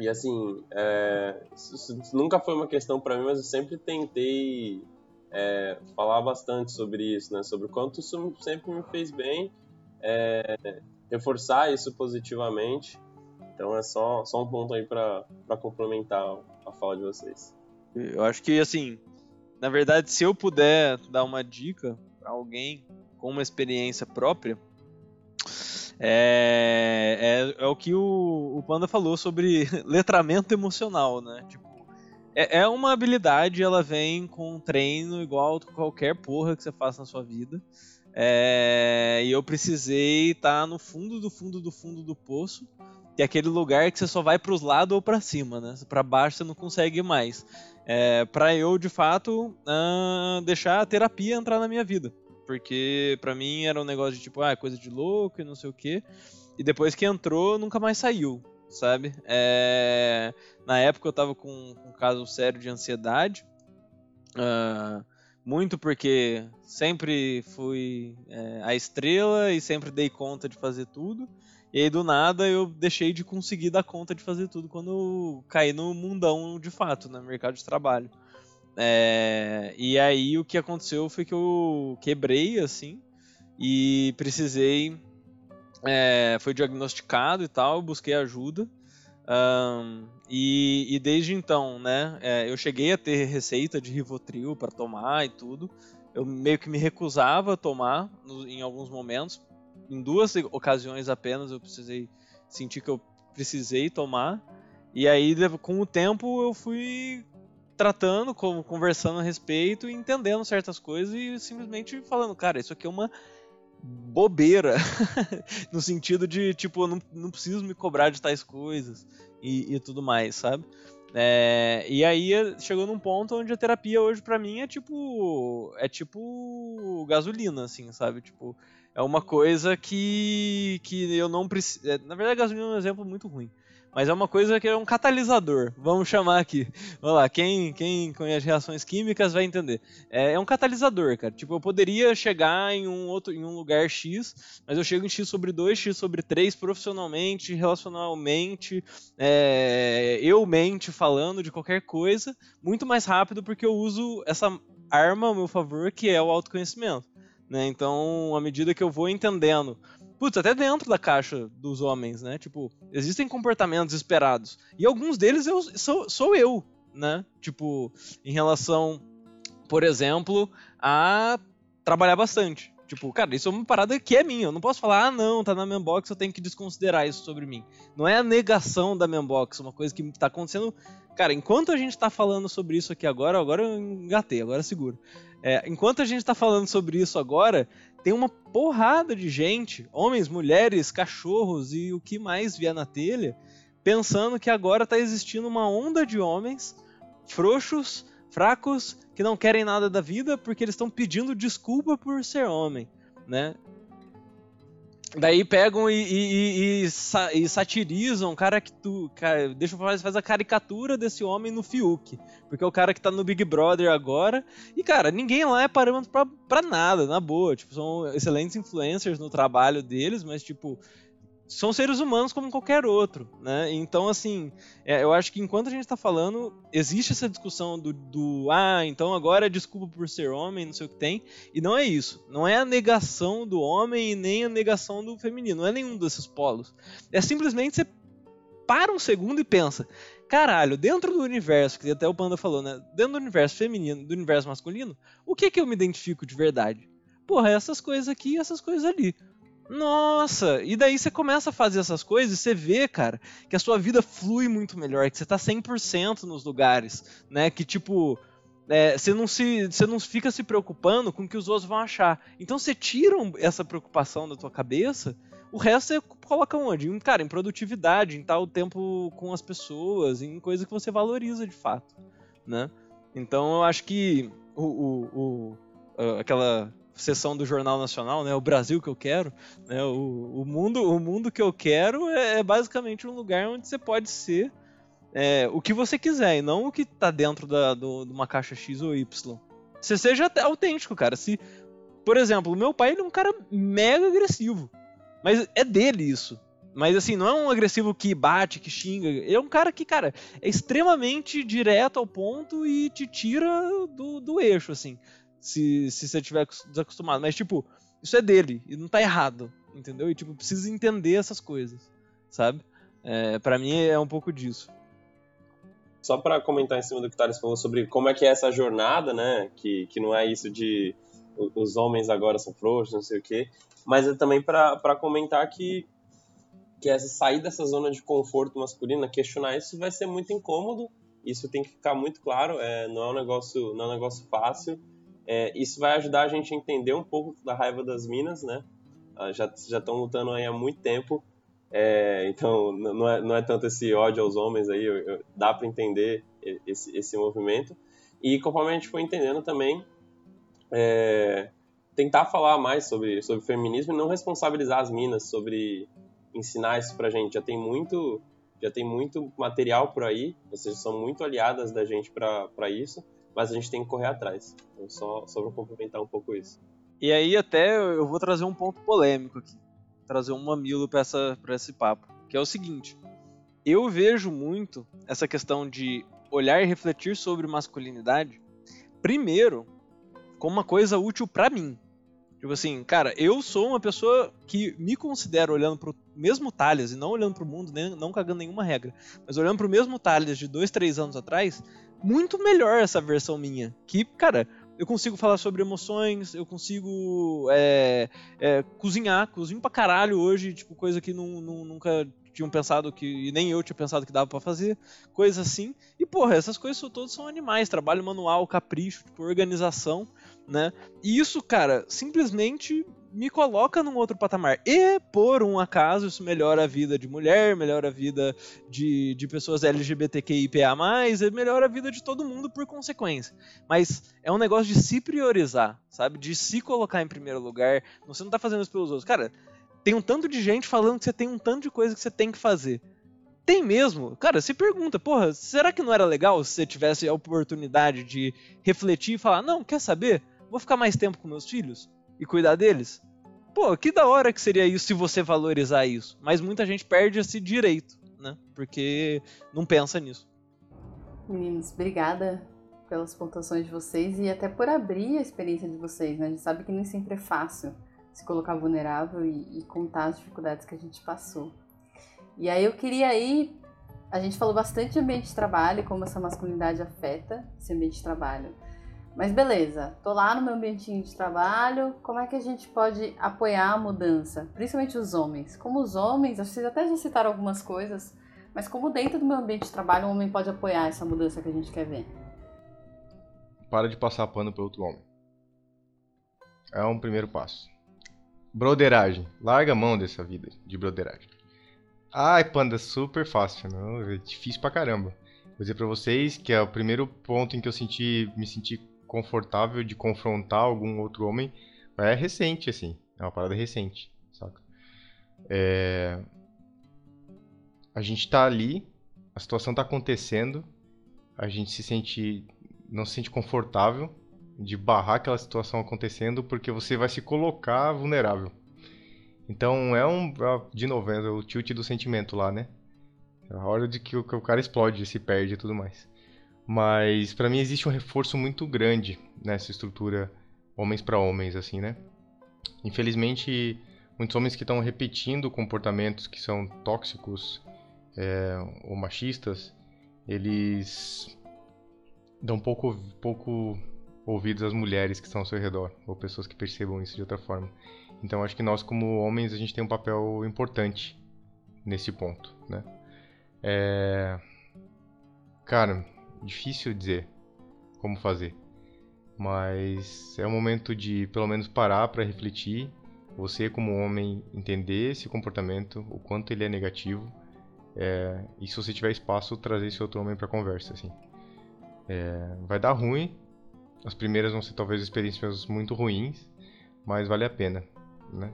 e assim, é, isso nunca foi uma questão para mim, mas eu sempre tentei é, falar bastante sobre isso, né? Sobre o quanto isso sempre me fez bem é, reforçar isso positivamente. Então é só, só um ponto aí para complementar a fala de vocês. Eu acho que, assim, na verdade, se eu puder dar uma dica para alguém com uma experiência própria, é, é, é o que o, o, Panda falou sobre letramento emocional, né? Tipo, é, é uma habilidade, ela vem com treino igual qualquer porra que você faça na sua vida. É, e eu precisei estar tá no fundo do fundo do fundo do poço, que é aquele lugar que você só vai para os lados ou para cima, né? Para baixo você não consegue mais. É, para eu, de fato, uh, deixar a terapia entrar na minha vida. Porque para mim era um negócio de tipo, ah, coisa de louco e não sei o que. E depois que entrou, nunca mais saiu, sabe? É, na época eu tava com, um caso sério de ansiedade. Uh, muito porque sempre fui é, a estrela e sempre dei conta de fazer tudo. E aí do nada eu deixei de conseguir dar conta de fazer tudo quando caí no mundão de fato, no né, mercado de trabalho. É, e aí o que aconteceu foi que eu quebrei, assim, e precisei. É, foi diagnosticado e tal, busquei ajuda. Um, e, e, desde então, né, é, eu cheguei a ter receita de Rivotril para tomar e tudo. Eu meio que me recusava a tomar no, em alguns momentos. Em duas ocasiões apenas eu precisei sentir que eu precisei tomar. E aí, com o tempo, eu fui tratando, conversando a respeito, entendendo certas coisas e simplesmente falando, cara, isso aqui é uma bobeira. no sentido de, tipo, eu não, não preciso me cobrar de tais coisas e, e tudo mais, sabe? É, e aí chegou num ponto onde a terapia hoje para mim é tipo é tipo gasolina assim sabe tipo é uma coisa que que eu não preciso é, na verdade gasolina é um exemplo muito ruim mas é uma coisa que é um catalisador, vamos chamar aqui. Vamos lá, quem, quem conhece reações químicas vai entender. É, é, um catalisador, cara. Tipo, eu poderia chegar em um outro em um lugar X, mas eu chego em X sobre 2, X sobre 3 profissionalmente, relacionalmente, é, eu mente falando de qualquer coisa, muito mais rápido porque eu uso essa arma ao meu favor, que é o autoconhecimento. Né? Então, à medida que eu vou entendendo putz, até dentro da caixa dos homens, né? Tipo, existem comportamentos esperados. E alguns deles eu sou, sou eu, né? Tipo, em relação, por exemplo, a trabalhar bastante. Tipo, cara, isso é uma parada que é minha. Eu não posso falar, ah, não, tá na Membox, eu tenho que desconsiderar isso sobre mim. Não é a negação da Membox, uma coisa que tá acontecendo. Cara, enquanto a gente tá falando sobre isso aqui agora, agora eu engatei, agora seguro. É, enquanto a gente tá falando sobre isso agora, tem uma porrada de gente, homens, mulheres, cachorros e o que mais vier na telha, pensando que agora está existindo uma onda de homens frouxos, fracos, que não querem nada da vida porque eles estão pedindo desculpa por ser homem, né? Daí pegam e, e, e, e, satirizam o cara que tu. Cara, deixa eu falar, faz a caricatura desse homem no Fiuk. Porque é o cara que tá no Big Brother agora. E, cara, ninguém lá é parâmetro pra, pra nada, na boa. Tipo, são excelentes influencers no trabalho deles, mas, tipo, são seres humanos como qualquer outro, né? Então, assim, é, eu acho que enquanto a gente está falando, existe essa discussão do, do, ah, então agora é desculpa por ser homem, não sei o que tem, e não é isso. Não é a negação do homem e nem a negação do feminino, não é nenhum desses polos. É simplesmente você para um segundo e pensa, caralho, dentro do universo, que até o Panda falou, né? Dentro do universo feminino, do universo masculino, o que que eu me identifico de verdade? Porra, essas coisas aqui e essas coisas ali. Nossa! E daí você começa a fazer essas coisas e você vê, cara, que a sua vida flui muito melhor, que você tá 100% nos lugares, né? Que tipo, é, você, não se, você não fica se preocupando com o que os outros vão achar. Então você tira essa preocupação da tua cabeça, o resto você coloca onde? Cara, em produtividade, em tal tempo com as pessoas, em coisa que você valoriza de fato, né? Então eu acho que o, o, o aquela sessão do Jornal Nacional, né? O Brasil que eu quero, né? O, o mundo, o mundo que eu quero é, é basicamente um lugar onde você pode ser é, o que você quiser e não o que tá dentro da, do, de uma caixa X ou Y. Você seja autêntico, cara. Se, por exemplo, meu pai ele é um cara mega agressivo, mas é dele isso. Mas assim, não é um agressivo que bate, que xinga. Ele é um cara que, cara, é extremamente direto ao ponto e te tira do, do eixo, assim se, se você tiver desacostumado. Mas, tipo, isso é dele e não tá errado, entendeu? E, tipo, precisa entender essas coisas, sabe? É, para mim é um pouco disso. Só para comentar em cima do que o Thales falou sobre como é que é essa jornada, né? Que, que não é isso de os homens agora são frouxos, não sei o quê. Mas é também para comentar que, que essa sair dessa zona de conforto masculina, questionar isso vai ser muito incômodo. Isso tem que ficar muito claro. É, não é um negócio, não é um negócio fácil. É, isso vai ajudar a gente a entender um pouco da raiva das minas, né? Ah, já estão lutando aí há muito tempo, é, então não é, não é tanto esse ódio aos homens aí, eu, eu, dá para entender esse, esse movimento. E conforme a gente foi entendendo também, é, tentar falar mais sobre, sobre feminismo e não responsabilizar as minas sobre ensinar isso pra gente. Já tem muito, já tem muito material por aí, vocês são muito aliadas da gente para isso mas a gente tem que correr atrás. Então, só, só para complementar um pouco isso. E aí, até eu vou trazer um ponto polêmico aqui, trazer um mamilo para esse papo, que é o seguinte: eu vejo muito essa questão de olhar e refletir sobre masculinidade primeiro como uma coisa útil para mim. Tipo assim, cara, eu sou uma pessoa que me considero olhando pro mesmo Thales, e não olhando pro mundo, nem, não cagando nenhuma regra, mas olhando pro mesmo Thales de dois, três anos atrás, muito melhor essa versão minha. Que, cara, eu consigo falar sobre emoções, eu consigo é, é, cozinhar, cozinho pra caralho hoje, tipo, coisa que não, não, nunca tinham pensado que, nem eu tinha pensado que dava para fazer, coisas assim. E, porra, essas coisas todas são animais, trabalho manual, capricho, tipo, organização né? E isso, cara, simplesmente me coloca num outro patamar. E, por um acaso, isso melhora a vida de mulher, melhora a vida de, de pessoas LGBTQIPA+, e melhora a vida de todo mundo por consequência. Mas é um negócio de se priorizar, sabe? De se colocar em primeiro lugar. Você não tá fazendo isso pelos outros. Cara, tem um tanto de gente falando que você tem um tanto de coisa que você tem que fazer. Tem mesmo. Cara, se pergunta, porra, será que não era legal se você tivesse a oportunidade de refletir e falar, não, quer saber? vou ficar mais tempo com meus filhos e cuidar deles? Pô, que da hora que seria isso se você valorizar isso. Mas muita gente perde esse direito, né? Porque não pensa nisso. Meninos, obrigada pelas pontuações de vocês e até por abrir a experiência de vocês, né? A gente sabe que nem sempre é fácil se colocar vulnerável e, e contar as dificuldades que a gente passou. E aí eu queria aí. A gente falou bastante de ambiente de trabalho, como essa masculinidade afeta esse ambiente de trabalho. Mas beleza, tô lá no meu ambientinho de trabalho, como é que a gente pode apoiar a mudança? Principalmente os homens. Como os homens, vocês até já citaram algumas coisas, mas como dentro do meu ambiente de trabalho um homem pode apoiar essa mudança que a gente quer ver? Para de passar pano para outro homem. É um primeiro passo. Broderagem. Larga a mão dessa vida de broderagem. Ai, panda, super fácil, não? É difícil pra caramba. Vou dizer pra vocês que é o primeiro ponto em que eu senti, me senti confortável de confrontar algum outro homem é recente, assim. É uma parada recente, saca? É... A gente tá ali, a situação tá acontecendo, a gente se sente. não se sente confortável de barrar aquela situação acontecendo porque você vai se colocar vulnerável. Então é um. É, de novo, é o tilt do sentimento lá, né? É a hora de que o cara explode, se perde e tudo mais. Mas para mim existe um reforço muito grande nessa estrutura homens para homens, assim, né? Infelizmente, muitos homens que estão repetindo comportamentos que são tóxicos é, ou machistas, eles dão pouco, pouco ouvidos às mulheres que estão ao seu redor, ou pessoas que percebam isso de outra forma. Então acho que nós como homens a gente tem um papel importante nesse ponto, né? É... Cara, difícil dizer como fazer. Mas é um momento de pelo menos parar para refletir, você como homem entender esse comportamento, o quanto ele é negativo, é, e se você tiver espaço trazer esse outro homem para conversa, assim. É, vai dar ruim, as primeiras vão ser talvez experiências muito ruins, mas vale a pena, né?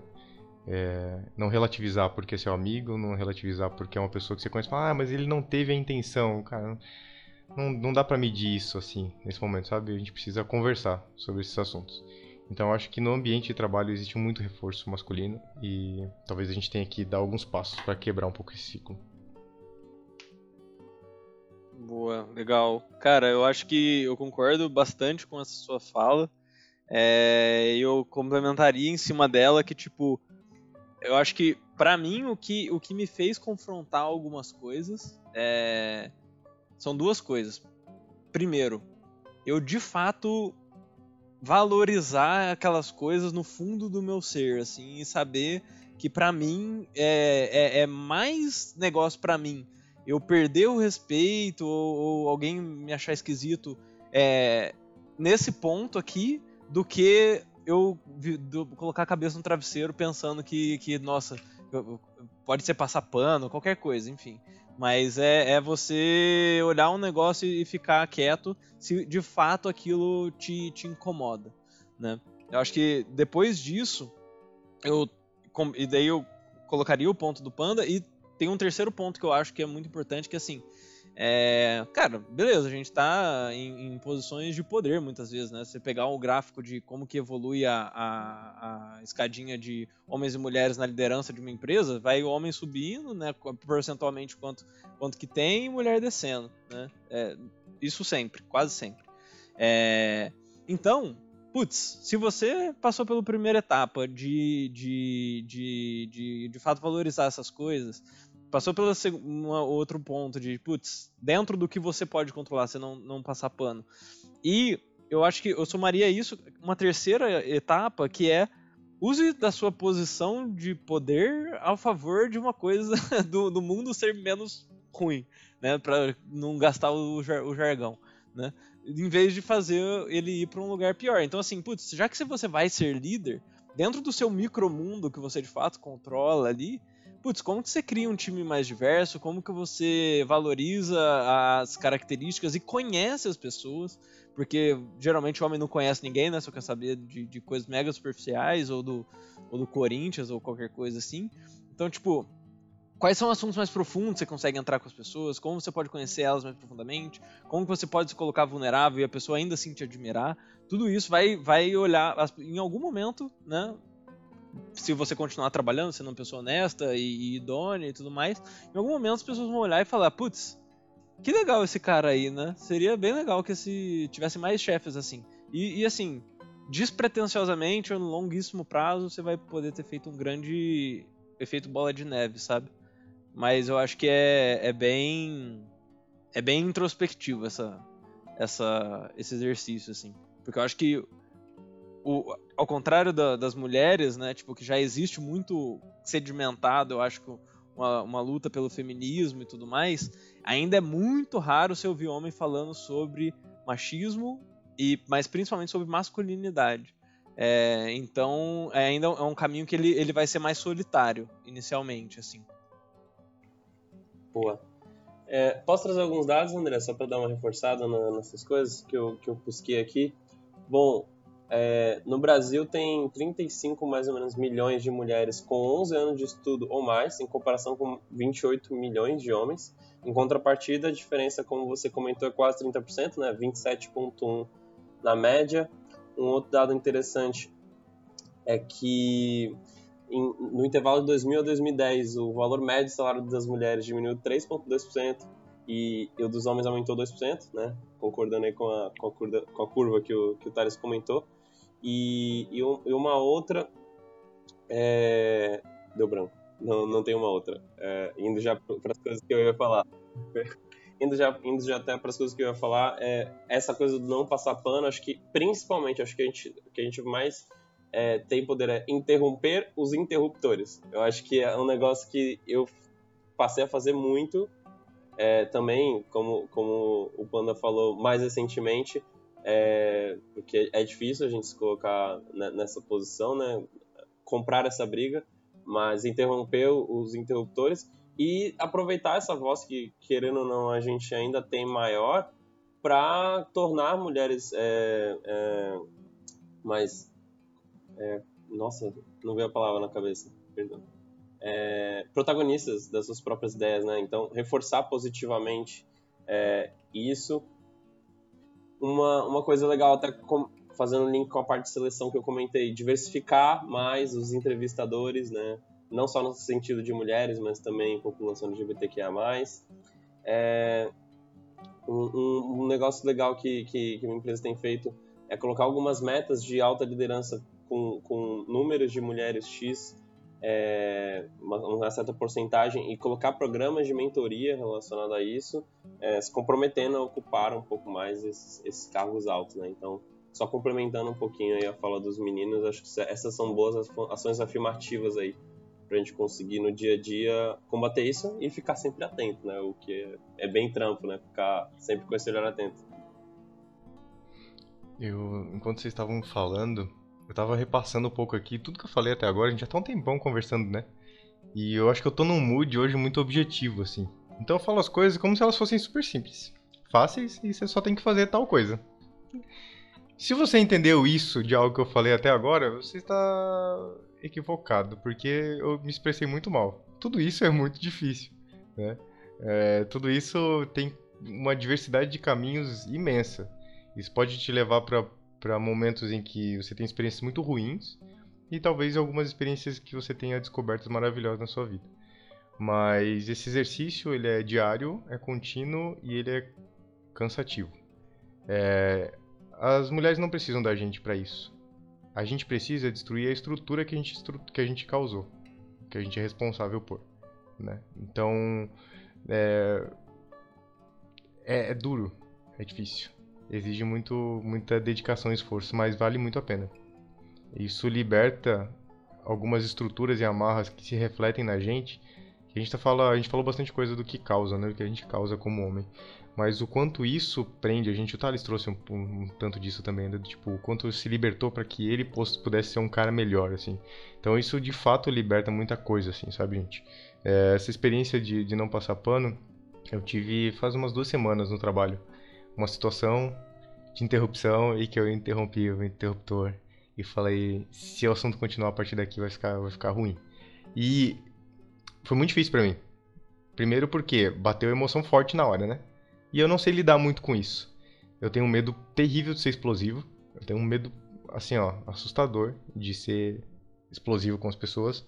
É, não relativizar porque é seu amigo, não relativizar porque é uma pessoa que você conhece, ah, mas ele não teve a intenção, cara não, não dá para medir isso assim, nesse momento, sabe? A gente precisa conversar sobre esses assuntos. Então, acho que no ambiente de trabalho existe muito reforço masculino e talvez a gente tenha que dar alguns passos para quebrar um pouco esse ciclo. Boa, legal. Cara, eu acho que eu concordo bastante com essa sua fala. É, eu complementaria em cima dela que, tipo, eu acho que, para mim, o que, o que me fez confrontar algumas coisas é são duas coisas. Primeiro, eu de fato valorizar aquelas coisas no fundo do meu ser, assim, e saber que para mim é, é, é, mais negócio para mim eu perder o respeito ou, ou alguém me achar esquisito é, nesse ponto aqui do que eu do, colocar a cabeça no travesseiro pensando que, que nossa, pode ser passar pano, qualquer coisa, enfim. Mas é, é você olhar um negócio e ficar quieto se de fato aquilo te, te incomoda, né? Eu acho que depois disso, eu e daí eu colocaria o ponto do panda e tem um terceiro ponto que eu acho que é muito importante que assim, é, cara, beleza, a gente está em, em, posições de poder muitas vezes, né? Você pegar o gráfico de como que evolui a, a, a, escadinha de homens e mulheres na liderança de uma empresa, vai o homem subindo, né? Percentualmente quanto, quanto que tem e mulher descendo, né? É, isso sempre, quase sempre. É, então, putz, se você passou pela primeira etapa de, de, de, de, de fato valorizar essas coisas, passou pelo outro ponto de, putz, dentro do que você pode controlar, você não, não passar pano. E eu acho que eu somaria isso uma terceira etapa, que é use da sua posição de poder a favor de uma coisa do, do mundo ser menos ruim, né, para não gastar o, o jargão, né? Em vez de fazer ele ir para um lugar pior. Então assim, putz, já que você vai ser líder dentro do seu micromundo que você de fato controla ali, putz, como que você cria um time mais diverso? Como que você valoriza as características e conhece as pessoas? Porque geralmente o homem não conhece ninguém, né? Só quer saber de, de coisas mega superficiais ou do, ou do Corinthians ou qualquer coisa assim. Então, tipo, quais são assuntos mais profundos que você consegue entrar com as pessoas, como você pode conhecer elas mais profundamente, como você pode se colocar vulnerável e a pessoa ainda assim te admirar. Tudo isso vai, vai olhar, em algum momento, né? Se você continuar trabalhando, sendo uma pessoa honesta e, e idônea e tudo mais, em algum momento as pessoas vão olhar e falar, putz, que legal esse cara aí, né? Seria bem legal que se tivesse mais chefes assim. E, e assim, despretensiosamente ou no longuíssimo prazo, você vai poder ter feito um grande efeito bola de neve, sabe? Mas eu acho que é, é bem é bem introspectivo essa, essa esse exercício assim, porque eu acho que o, ao contrário da, das mulheres, né, tipo, que já existe muito sedimentado, eu acho que uma, uma, luta pelo feminismo e tudo mais, ainda é muito raro você ouvir homem falando sobre machismo, e mas principalmente sobre masculinidade. É, então, é, ainda é um caminho que ele, ele vai ser mais solitário, inicialmente, assim. Boa. É, posso trazer alguns dados, André, só para dar uma reforçada na, nessas coisas que eu, que eu busquei aqui? Bom, é, no Brasil tem 35 mais ou menos milhões de mulheres com 11 anos de estudo ou mais, em comparação com 28 milhões de homens. Em contrapartida, a diferença, como você comentou, é quase 30%, né? 27,1% na média. Um outro dado interessante é que em, no intervalo de 2000 a 2010, o valor médio do salário das mulheres diminuiu 3,2% e, o dos homens aumentou 2%, né? concordando aí com a, com a, curva, com a curva que o, que o Thales comentou. E, e, e uma outra. É... Deu branco. Não, não tem uma outra. É, indo já para as coisas que eu ia falar. indo já, indo já até para as coisas que eu ia falar, é, essa coisa do não passar pano, acho que principalmente, acho que a gente, que a gente mais é, tem poder é interromper os interruptores. Eu acho que é um negócio que eu passei a fazer muito é, também, como, como o Panda falou mais recentemente, é, porque é difícil a gente se colocar nessa posição, né? Comprar essa briga, mas interromper os interruptores e aproveitar essa voz que, querendo ou não, a gente ainda tem maior para tornar mulheres é, é, mais. É, nossa, não veio a palavra na cabeça, perdão. É, protagonistas das suas próprias ideias, né? Então, reforçar positivamente é, isso uma, uma coisa legal, até com, fazendo link com a parte de seleção que eu comentei, diversificar mais os entrevistadores, né? Não só no sentido de mulheres, mas também população LGBTQIA+. É, um, um, um negócio legal que, que, que minha empresa tem feito é colocar algumas metas de alta liderança com, com números de mulheres X é, uma, uma, certa porcentagem e colocar programas de mentoria relacionado a isso, é, se comprometendo a ocupar um pouco mais esses, esses cargos altos, né? Então, só complementando um pouquinho a fala dos meninos, acho que essas são boas ações afirmativas aí pra gente conseguir no dia a dia combater isso e ficar sempre atento, né? O que é, é bem trampo, né? Ficar sempre com esse olhar atento. Eu, enquanto vocês estavam falando, eu tava repassando um pouco aqui, tudo que eu falei até agora, a gente já tá um tempão conversando, né? E eu acho que eu tô num mood hoje muito objetivo, assim. Então eu falo as coisas como se elas fossem super simples. Fáceis e você só tem que fazer tal coisa. Se você entendeu isso de algo que eu falei até agora, você está equivocado, porque eu me expressei muito mal. Tudo isso é muito difícil, né? É, tudo isso tem uma diversidade de caminhos imensa. Isso pode te levar para para momentos em que você tem experiências muito ruins e talvez algumas experiências que você tenha descobertas maravilhosas na sua vida. Mas esse exercício ele é diário, é contínuo e ele é cansativo. É, as mulheres não precisam da gente para isso. A gente precisa destruir a estrutura que a gente, que a gente causou, que a gente é responsável por. Né? Então, é, é, é duro, é difícil. Exige muito, muita dedicação e esforço, mas vale muito a pena. Isso liberta algumas estruturas e amarras que se refletem na gente. A gente, tá fala, a gente falou bastante coisa do que causa, né? Do que a gente causa como homem. Mas o quanto isso prende a gente, o Thales trouxe um, um, um tanto disso também, né? tipo, o quanto se libertou para que ele pudesse ser um cara melhor, assim. Então isso de fato liberta muita coisa, assim, sabe, gente? É, essa experiência de, de não passar pano, eu tive faz umas duas semanas no trabalho. Uma situação de interrupção e que eu interrompi o interruptor e falei, se o assunto continuar a partir daqui vai ficar, vai ficar ruim. E foi muito difícil para mim. Primeiro porque bateu emoção forte na hora, né? E eu não sei lidar muito com isso. Eu tenho um medo terrível de ser explosivo. Eu tenho um medo, assim, ó, assustador de ser explosivo com as pessoas.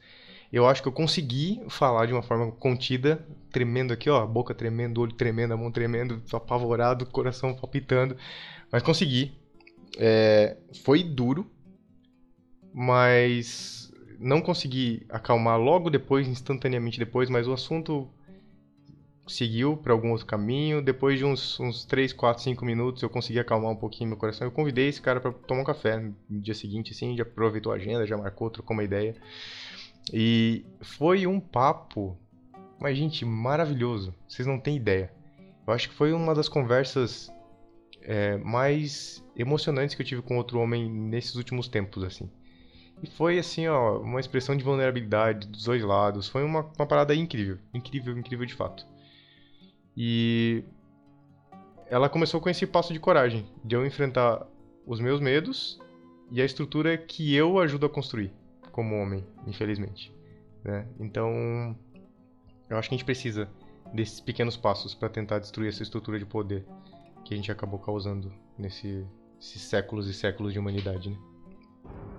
Eu acho que eu consegui falar de uma forma contida, tremendo aqui, ó, boca tremendo, olho tremendo, a mão tremendo, apavorado, coração palpitando. Mas consegui. É, foi duro, mas não consegui acalmar logo depois, instantaneamente depois, mas o assunto seguiu para algum outro caminho. Depois de uns, uns 3, 4, 5 minutos eu consegui acalmar um pouquinho meu coração. Eu convidei esse cara para tomar um café no dia seguinte, assim, já aproveitou a agenda, já marcou, trocou uma ideia. E foi um papo, mas gente, maravilhoso. Vocês não têm ideia. Eu acho que foi uma das conversas é, mais emocionantes que eu tive com outro homem nesses últimos tempos, assim. E foi assim, ó, uma expressão de vulnerabilidade dos dois lados. Foi uma, uma parada incrível, incrível, incrível de fato. E ela começou com esse passo de coragem, de eu enfrentar os meus medos e a estrutura que eu ajudo a construir como homem, infelizmente. Né? Então, eu acho que a gente precisa desses pequenos passos para tentar destruir essa estrutura de poder que a gente acabou causando nesses séculos e séculos de humanidade. Né?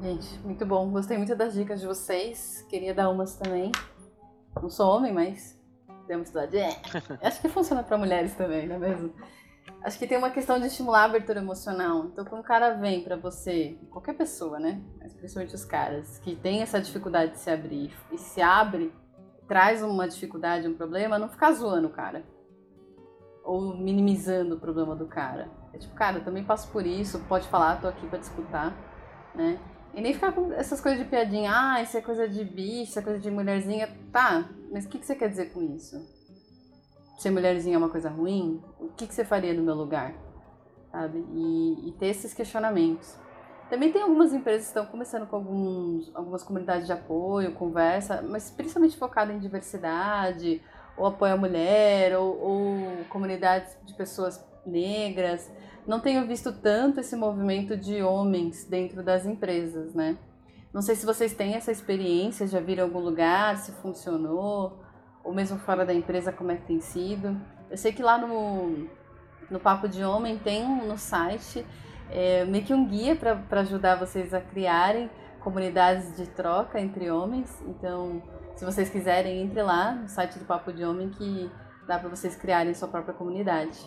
Gente, muito bom. Gostei muito das dicas de vocês. Queria dar umas também. Não sou homem, mas temos cidade. É. Acho que funciona para mulheres também, não é mesmo? Acho que tem uma questão de estimular a abertura emocional. Então, quando o cara vem para você, qualquer pessoa, né? Mas principalmente os caras, que tem essa dificuldade de se abrir e se abre, traz uma dificuldade, um problema, não ficar zoando o cara. Ou minimizando o problema do cara. É tipo, cara, eu também passo por isso, pode falar, tô aqui para te escutar, né? E nem ficar com essas coisas de piadinha, ah, isso é coisa de bicho, isso é coisa de mulherzinha. Tá, mas o que, que você quer dizer com isso? Ser mulherzinha é uma coisa ruim? O que, que você faria no meu lugar? Sabe? E, e ter esses questionamentos. Também tem algumas empresas que estão começando com alguns, algumas comunidades de apoio, conversa, mas principalmente focada em diversidade, ou apoio à mulher, ou, ou comunidades de pessoas negras não tenho visto tanto esse movimento de homens dentro das empresas, né? Não sei se vocês têm essa experiência, já viram em algum lugar, se funcionou, ou mesmo fora da empresa, como é que tem sido. Eu sei que lá no, no Papo de Homem tem um, no site é, meio que um guia para ajudar vocês a criarem comunidades de troca entre homens. Então, se vocês quiserem, entre lá no site do Papo de Homem que dá para vocês criarem sua própria comunidade.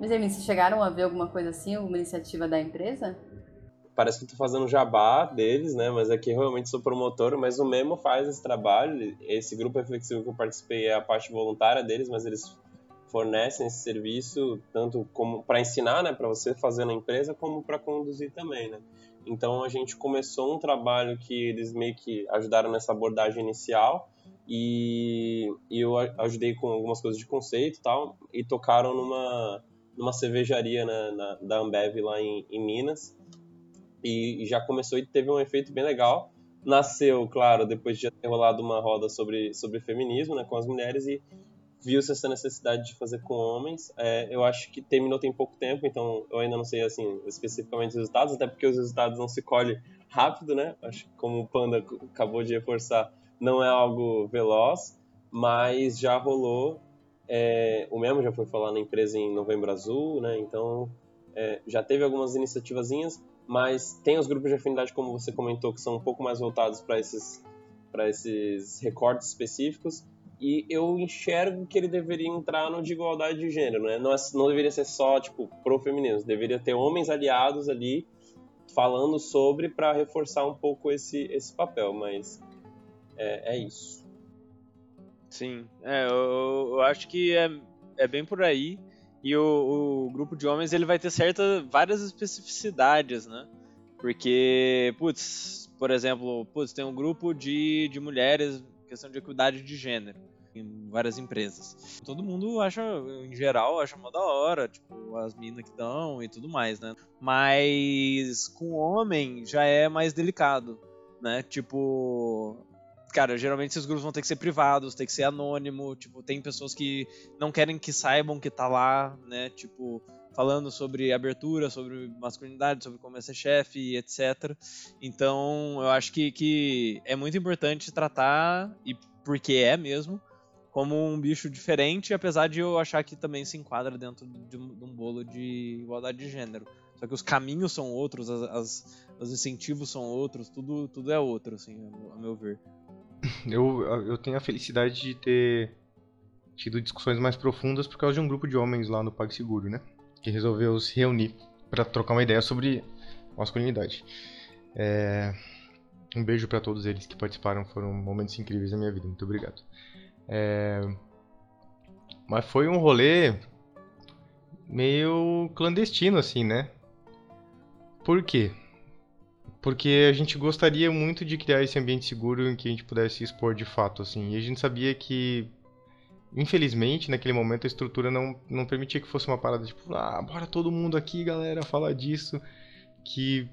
Mas, Emin, vocês chegaram a ver alguma coisa assim, alguma iniciativa da empresa? Parece que eu tô fazendo jabá deles, né? Mas aqui realmente sou promotor, mas o Memo faz esse trabalho. Esse grupo reflexivo que eu participei é a parte voluntária deles, mas eles fornecem esse serviço tanto como para ensinar, né, para você fazer na empresa, como para conduzir também, né? Então a gente começou um trabalho que eles meio que ajudaram nessa abordagem inicial e, e eu ajudei com algumas coisas de conceito e tal e tocaram numa numa cervejaria na, na, da Ambev lá em, em Minas. E, já começou e teve um efeito bem legal. Nasceu, claro, depois de ter rolado uma roda sobre, sobre feminismo né, com as mulheres e viu-se essa necessidade de fazer com homens. É, eu acho que terminou tem pouco tempo, então eu ainda não sei assim especificamente os resultados, até porque os resultados não se colhem rápido, né? Acho que como o Panda acabou de reforçar, não é algo veloz, mas já rolou é, o mesmo já foi falar na empresa em Novembro Azul, né? Então é, já teve algumas iniciativazinhas, mas tem os grupos de afinidade, como você comentou, que são um pouco mais voltados para esses, para esses recortes específicos. E eu enxergo que ele deveria entrar no de igualdade de gênero, né? Não, é, não deveria ser só, tipo, pro feminismo. Deveria ter homens aliados ali falando sobre para reforçar um pouco esse, esse papel, mas é, é isso. Sim, é, eu, eu, acho que é, é bem por aí. E o, o grupo de homens ele vai ter certas várias especificidades, né? Porque, putz, por exemplo, putz, tem um grupo de, de mulheres, questão de equidade de gênero em várias empresas. Todo mundo acha, em geral, acha mó da hora, tipo, as minas que dão e tudo mais, né? Mas com homem já é mais delicado, né? Tipo, cara, geralmente esses grupos vão ter que ser privados, tem que ser anônimo, tipo, tem pessoas que não querem que saibam que tá lá, né? Tipo, falando sobre abertura, sobre masculinidade, sobre como é ser chefe, etc. Então, eu acho que, que é muito importante tratar, e porque é mesmo, como um bicho diferente, apesar de eu achar que também se enquadra dentro de um, de um bolo de igualdade de gênero. Só que os caminhos são outros, as, as, os incentivos são outros, tudo, tudo é outro, assim, a meu ver. Eu, eu tenho a felicidade de ter tido discussões mais profundas por causa de um grupo de homens lá no PagSeguro, né? Que resolveu se reunir para trocar uma ideia sobre masculinidade. É... Um beijo para todos eles que participaram, foram momentos incríveis da minha vida. Muito obrigado. É... Mas foi um rolê meio clandestino, assim, né? Por quê? Porque a gente gostaria muito de criar esse ambiente seguro em que a gente pudesse expor de fato, assim. E a gente sabia que, infelizmente, naquele momento a estrutura não, não permitia que fosse uma parada tipo, ah, bora todo mundo aqui, galera, falar disso. Que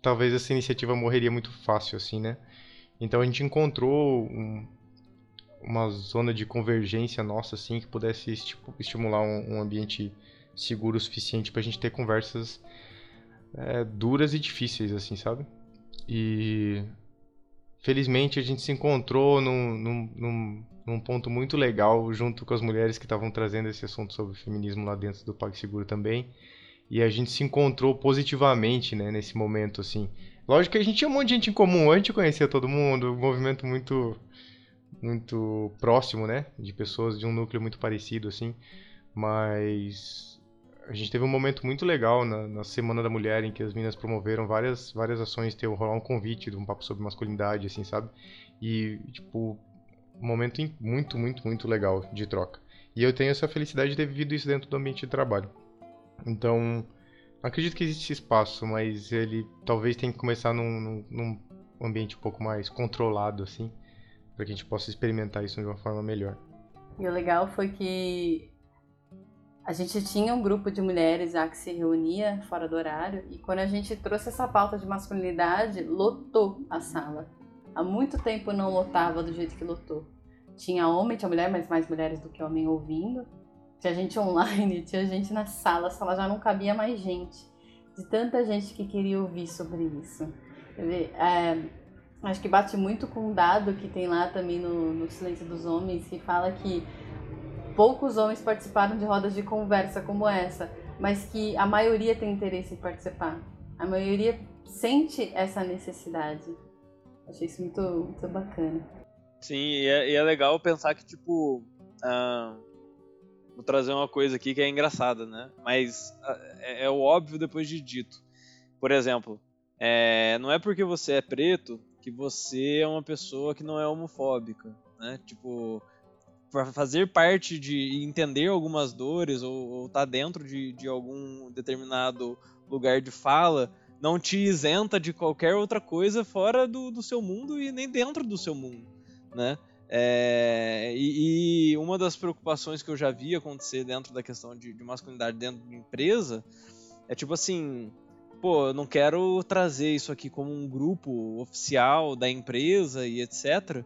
talvez essa iniciativa morreria muito fácil, assim, né? Então a gente encontrou um, uma zona de convergência nossa, assim, que pudesse estimular um, um ambiente seguro o suficiente para a gente ter conversas é, duras e difíceis, assim, sabe? E felizmente a gente se encontrou num, num, num, num ponto muito legal junto com as mulheres que estavam trazendo esse assunto sobre feminismo lá dentro do PagSeguro também. E a gente se encontrou positivamente, né, nesse momento, assim. Lógico que a gente tinha um monte de gente em comum, a gente conhecia todo mundo, um movimento muito muito próximo, né? De pessoas de um núcleo muito parecido, assim. Mas a gente teve um momento muito legal na, na Semana da Mulher em que as meninas promoveram várias, várias ações, ter rolar um convite de um papo sobre masculinidade, assim, sabe? E, tipo, um momento muito, muito, muito legal de troca. E eu tenho essa felicidade de ter vivido isso dentro do ambiente de trabalho. Então, acredito que existe espaço, mas ele talvez tenha que começar num, num ambiente um pouco mais controlado, assim para que a gente possa experimentar isso de uma forma melhor. E o legal foi que a gente tinha um grupo de mulheres já que se reunia fora do horário e quando a gente trouxe essa pauta de masculinidade, lotou a sala. Há muito tempo não lotava do jeito que lotou. Tinha homem, tinha mulher, mas mais mulheres do que homem ouvindo. Tinha gente online, tinha gente na sala, a sala já não cabia mais gente. De tanta gente que queria ouvir sobre isso. É, Acho que bate muito com um dado que tem lá também no, no Silêncio dos Homens, que fala que poucos homens participaram de rodas de conversa como essa, mas que a maioria tem interesse em participar. A maioria sente essa necessidade. Achei isso muito, muito bacana. Sim, e é, e é legal pensar que, tipo. Ah, vou trazer uma coisa aqui que é engraçada, né? Mas ah, é, é o óbvio depois de dito. Por exemplo, é, não é porque você é preto que você é uma pessoa que não é homofóbica, né? Tipo, para fazer parte de entender algumas dores ou estar tá dentro de, de algum determinado lugar de fala, não te isenta de qualquer outra coisa fora do, do seu mundo e nem dentro do seu mundo, né? É, e, e, uma das preocupações que eu já vi acontecer dentro da questão de, de masculinidade dentro de empresa é tipo assim, pô, eu não quero trazer isso aqui como um grupo oficial da empresa e etc.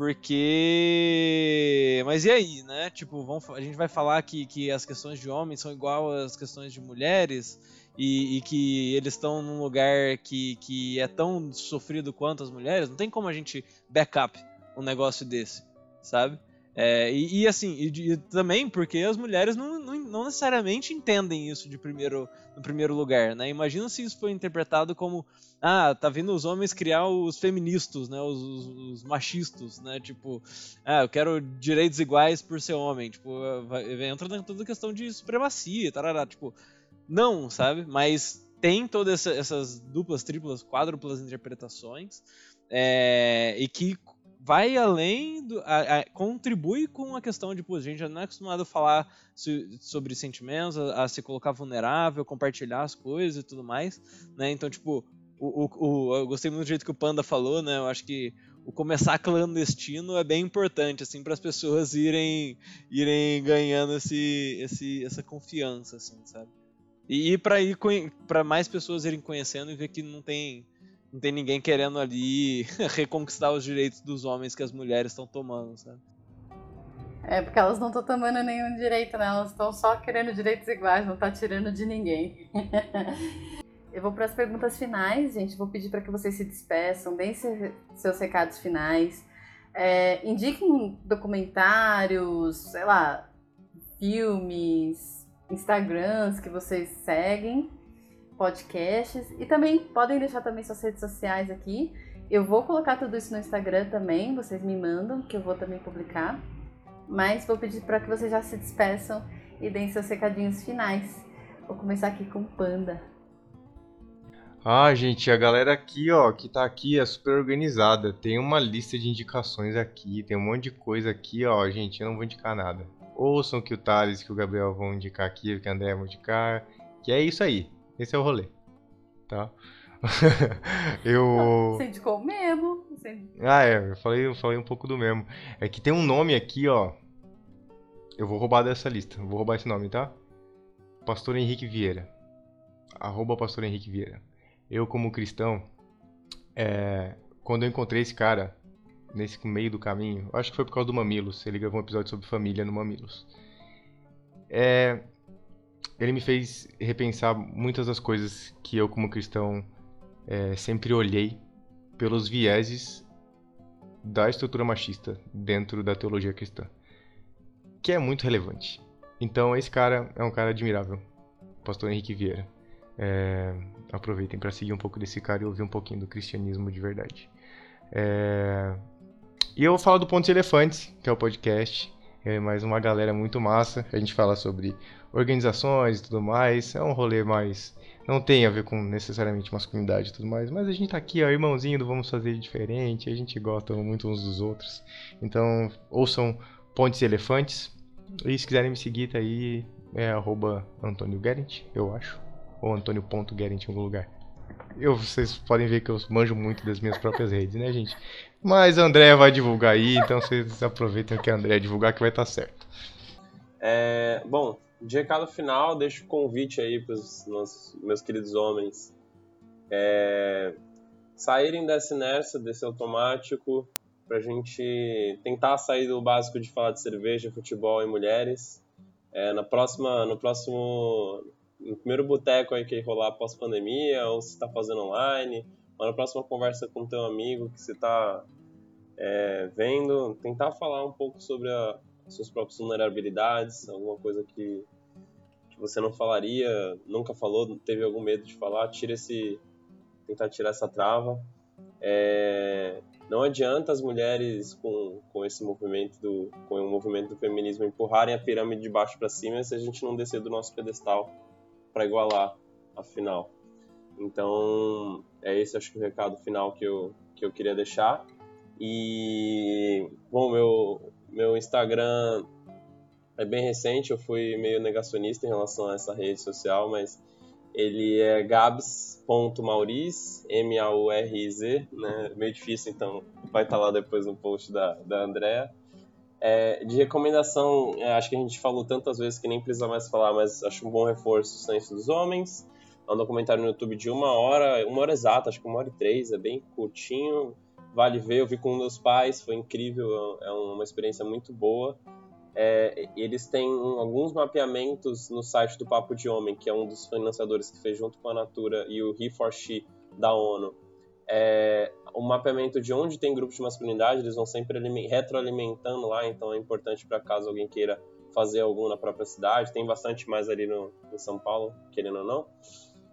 Porque. Mas e aí, né? Tipo, vamos, a gente vai falar que, que as questões de homens são igual às questões de mulheres e, e que eles estão num lugar que, que é tão sofrido quanto as mulheres. Não tem como a gente backup um negócio desse, sabe? É, e, e, assim, e, e, também porque as mulheres não, não, não, necessariamente entendem isso de primeiro, no primeiro lugar, né? Imagina se isso foi interpretado como ah, tá vindo os homens criar os feministas, né? Os, os, os, machistas, né? Tipo, ah, eu quero direitos iguais por ser homem. Tipo, vai, entra na toda questão de supremacia, tarará, tipo, não, sabe? Mas tem todas essa, essas duplas, triplas, quádruplas interpretações é, e que vai além do. A, a, contribui com a questão de, pô, a gente já não é acostumado a falar sobre sentimentos, a, a, se colocar vulnerável, compartilhar as coisas e tudo mais, né? Então, tipo, o, o, o, eu gostei muito do jeito que o Panda falou, né? Eu acho que o começar clandestino é bem importante, assim, para as pessoas irem, irem ganhando esse, esse, essa confiança, assim, sabe? E, e para mais pessoas irem conhecendo e ver que não tem não tem ninguém querendo ali reconquistar os direitos dos homens que as mulheres estão tomando, sabe? É, porque elas não estão tomando nenhum direito, né? Elas estão só querendo direitos iguais, não tá tirando de ninguém. Eu vou para as perguntas finais, gente. Vou pedir para que vocês se despeçam, deem seus recados finais. É, indiquem documentários, sei lá, filmes, Instagrams que vocês seguem podcasts e também podem deixar também suas redes sociais aqui. Eu vou colocar tudo isso no Instagram também, vocês me mandam, que eu vou também publicar. Mas vou pedir para que vocês já se despeçam e deem seus recadinhos finais. Vou começar aqui com o Panda. Ah, gente, a galera aqui, ó, que tá aqui é super organizada. Tem uma lista de indicações aqui, tem um monte de coisa aqui, ó. Gente, eu não vou indicar nada. Ouçam que o Thales, que o Gabriel vão indicar aqui, que o André vão indicar. Que é isso aí. Esse é o rolê. Tá? eu. Você indicou o mesmo. Você... Ah, é, eu falei, eu falei um pouco do mesmo. É que tem um nome aqui, ó. Eu vou roubar dessa lista. Vou roubar esse nome, tá? Pastor Henrique Vieira. Arroba Pastor Henrique Vieira. Eu, como cristão, é, quando eu encontrei esse cara, nesse meio do caminho, acho que foi por causa do Mamilos. Ele gravou um episódio sobre família no Mamilos. É, ele me fez repensar muitas das coisas que eu, como cristão, é, sempre olhei pelos vieses da estrutura machista dentro da teologia cristã, que é muito relevante. Então, esse cara é um cara admirável, Pastor Henrique Vieira. É, aproveitem para seguir um pouco desse cara e ouvir um pouquinho do cristianismo de verdade. É, e eu vou falar do Pontos Elefantes, que é o podcast. É mais uma galera muito massa. A gente fala sobre organizações e tudo mais. É um rolê mais. Não tem a ver com necessariamente masculinidade e tudo mais. Mas a gente tá aqui, ó, irmãozinho do Vamos Fazer Diferente. A gente gosta muito uns dos outros. Então, ouçam Pontes e Elefantes. E se quiserem me seguir, tá aí. É arroba Antônio Gerent, eu acho. Ou Antônio.gerent em algum lugar. Eu, vocês podem ver que eu manjo muito das minhas próprias redes, né, gente? Mas a André vai divulgar aí, então vocês aproveitem que a André divulgar que vai estar tá certo. É, bom, de recado final, deixo o convite aí para os meus queridos homens é, saírem dessa inércia, desse automático, para a gente tentar sair do básico de falar de cerveja, futebol e mulheres. É, na próxima, no próximo, no primeiro boteco aí que rolar após pandemia, ou se está fazendo online, ou na próxima conversa com teu amigo que você está é, vendo, tentar falar um pouco sobre a, suas próprias vulnerabilidades, alguma coisa que, que você não falaria, nunca falou, teve algum medo de falar, tira esse, tentar tirar essa trava. É, não adianta as mulheres com, com esse movimento do com o movimento do feminismo empurrarem a pirâmide de baixo para cima se a gente não descer do nosso pedestal para igualar afinal. Então, é esse acho que o recado final que eu que eu queria deixar. E bom, meu meu Instagram é bem recente, eu fui meio negacionista em relação a essa rede social, mas ele é gabs.mauriz, M-A-U-R-I-Z, né? Meio difícil, então vai estar lá depois no post da, da Andrea. É, de recomendação, é, acho que a gente falou tantas vezes que nem precisa mais falar, mas acho um bom reforço o Silêncio dos Homens. É um documentário no YouTube de uma hora, uma hora exata, acho que uma hora e três, é bem curtinho, vale ver. Eu vi com meus pais, foi incrível, é uma experiência muito boa. É, eles têm alguns mapeamentos no site do Papo de Homem, que é um dos financiadores que fez junto com a Natura e o He for She da ONU. é, o mapeamento de onde tem grupos de masculinidade, eles vão sempre retroalimentando lá, então é importante para caso alguém queira fazer algum na própria cidade. Tem bastante mais ali no, em São Paulo, querendo ou não.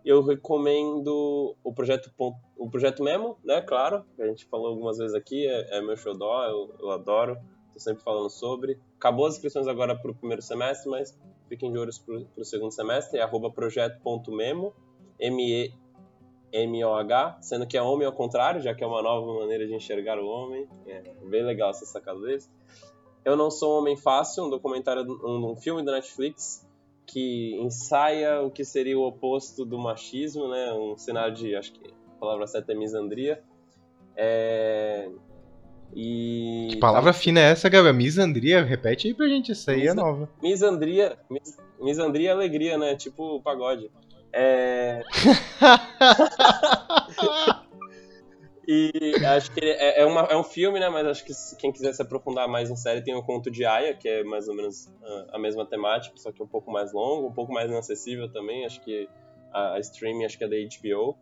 Eu recomendo o projeto, o projeto Memo, né? Claro, a gente falou algumas vezes aqui, é, é meu xodó, eu, eu adoro, tô sempre falando sobre. Acabou as inscrições agora para o primeiro semestre, mas fiquem de olhos para o segundo semestre, é arroba projeto.memo, M-E M-O-H, sendo que é homem ao contrário, já que é uma nova maneira de enxergar o homem. É bem legal essa sacada deles. Eu Não Sou um Homem Fácil, um documentário, um, um filme da Netflix que ensaia o que seria o oposto do machismo, né? Um cenário de, acho que a palavra certa é misandria. É... E... Que palavra fina é essa, Gabriel? Misandria? Repete aí pra gente, isso aí é Mis... é nova. Misandria, mis... misandria é alegria, né? Tipo o pagode. É... e acho que é, é, uma, é um filme, né? Mas acho que quem quiser se aprofundar mais em série tem o Conto de Aya, que é mais ou menos a mesma temática, só que um pouco mais longo, um pouco mais inacessível também. Acho que a, a streaming acho que é da HBO.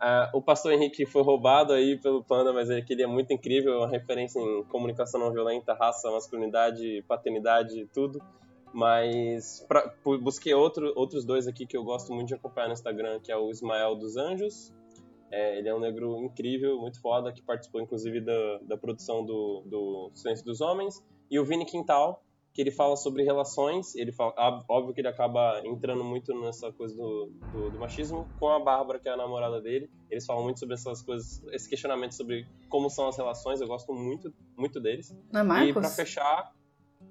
Uh, o Pastor Henrique foi roubado aí pelo Panda, mas ele queria muito incrível, uma referência em comunicação não violenta, raça, masculinidade, paternidade, tudo. Mas pra, busquei outro, outros dois aqui que eu gosto muito de acompanhar no Instagram, que é o Ismael dos Anjos. É, ele é um negro incrível, muito foda, que participou inclusive da, da produção do, do Silêncio dos Homens. E o Vini Quintal, que ele fala sobre relações, ele fala, óbvio que ele acaba entrando muito nessa coisa do, do, do, machismo, com a Bárbara, que é a namorada dele. Eles falam muito sobre essas coisas, esse questionamento sobre como são as relações, eu gosto muito, muito deles. Não é Marcos? E pra fechar,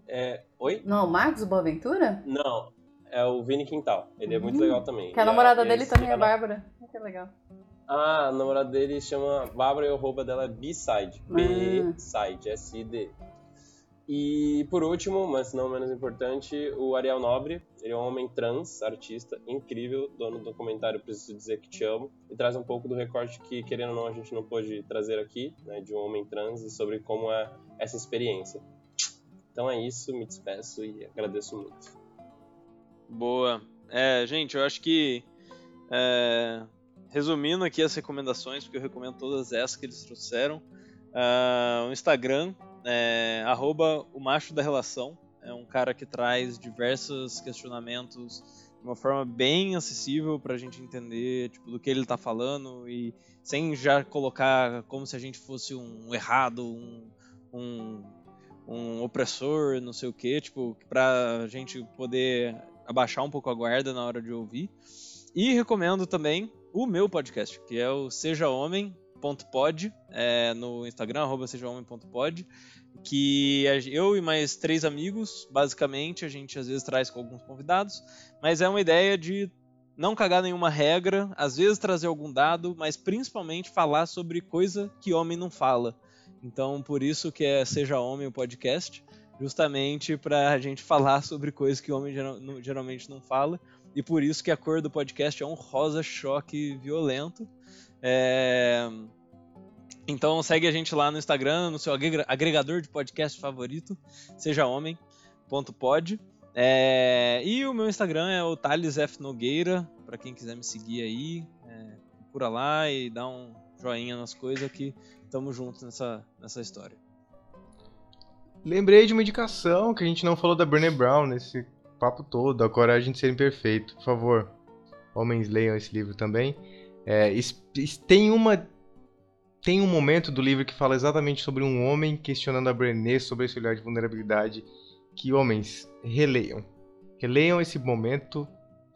é... Oi? Não, o Marcos Boaventura? Não, é o Vini Quintal. Ele é muito uhum. legal também. Que a namorada dele também é Bárbara. Que legal. Ah, a namorada dele chama Bárbara e o arroba dela é B-Side. Ah. B-Side, S-I-D. E por último, mas não menos importante, o Ariel Nobre. Ele é um homem trans, artista, incrível, dono do documentário Preciso Dizer Que Te Amo. E traz um pouco do recorte que, querendo ou não, a gente não pôde trazer aqui, né, de um homem trans e sobre como é essa experiência. Então é isso, me despeço e agradeço muito. Boa. É, gente, eu acho que. É, resumindo aqui as recomendações, porque eu recomendo todas essas que eles trouxeram. Uh, o Instagram é o macho da relação. É um cara que traz diversos questionamentos de uma forma bem acessível para a gente entender tipo, do que ele está falando e sem já colocar como se a gente fosse um errado, um, um um opressor, não sei o que, tipo, pra gente poder abaixar um pouco a guarda na hora de ouvir. E recomendo também o meu podcast, que é o Seja Homem.pod, é, no Instagram, arroba sejahomem.pod, que eu e mais três amigos, basicamente, a gente às vezes traz com alguns convidados, mas é uma ideia de não cagar nenhuma regra, às vezes trazer algum dado, mas principalmente falar sobre coisa que homem não fala. Então, por isso que é Seja Homem o podcast, justamente para a gente falar sobre coisas que homem geralmente não fala. E por isso que a cor do podcast é um rosa choque violento. É... Então segue a gente lá no Instagram, no seu agregador de podcast favorito, seja homem.pod. É... E o meu Instagram é o Thales F. Nogueira, para quem quiser me seguir aí, é... procura lá e dá um joinha nas coisas que tamo juntos nessa, nessa história. Lembrei de uma indicação que a gente não falou da Brené Brown nesse papo todo, A Coragem de Ser Imperfeito. Por favor, homens leiam esse livro também. É, tem uma tem um momento do livro que fala exatamente sobre um homem questionando a Brené sobre esse olhar de vulnerabilidade que homens releiam. Releiam esse momento.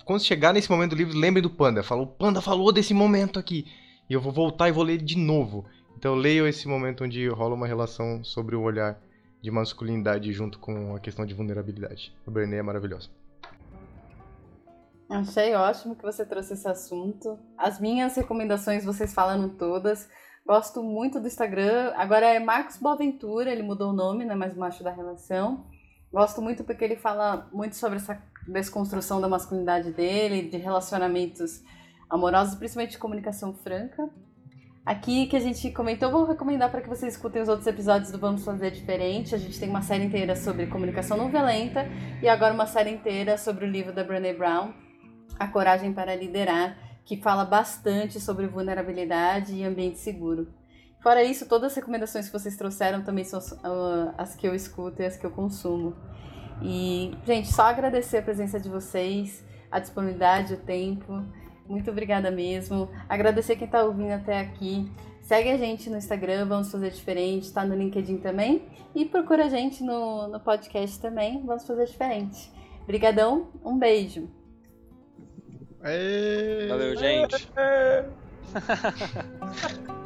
Quando chegar nesse momento do livro, lembre do Panda. Falou, o Panda falou desse momento aqui. E eu vou voltar e vou ler de novo. Então leio esse momento onde rola uma relação sobre o olhar de masculinidade junto com a questão de vulnerabilidade. A Brené é maravilhosa. Achei ótimo que você trouxe esse assunto. As minhas recomendações vocês falaram todas. Gosto muito do Instagram. Agora é Marcos Boaventura, ele mudou o nome, não é mais macho da relação. Gosto muito porque ele fala muito sobre essa desconstrução da masculinidade dele, de relacionamentos amorosos, principalmente de comunicação franca. Aqui que a gente comentou, vou recomendar para que vocês escutem os outros episódios do Vamos Fazer Diferente. A gente tem uma série inteira sobre comunicação não violenta e agora uma série inteira sobre o livro da Brené Brown, A Coragem para Liderar. que fala bastante sobre vulnerabilidade e ambiente seguro. Fora isso, todas as recomendações que vocês trouxeram também são as que eu escuto e as que eu consumo. E, gente, só agradecer a presença de vocês, a disponibilidade, o tempo. Muito obrigada mesmo. Agradecer quem está ouvindo até aqui. Segue a gente no Instagram, vamos fazer diferente, tá no LinkedIn também. E procura a gente no, no podcast também, vamos fazer diferente. Obrigadão, um beijo. Valeu, gente.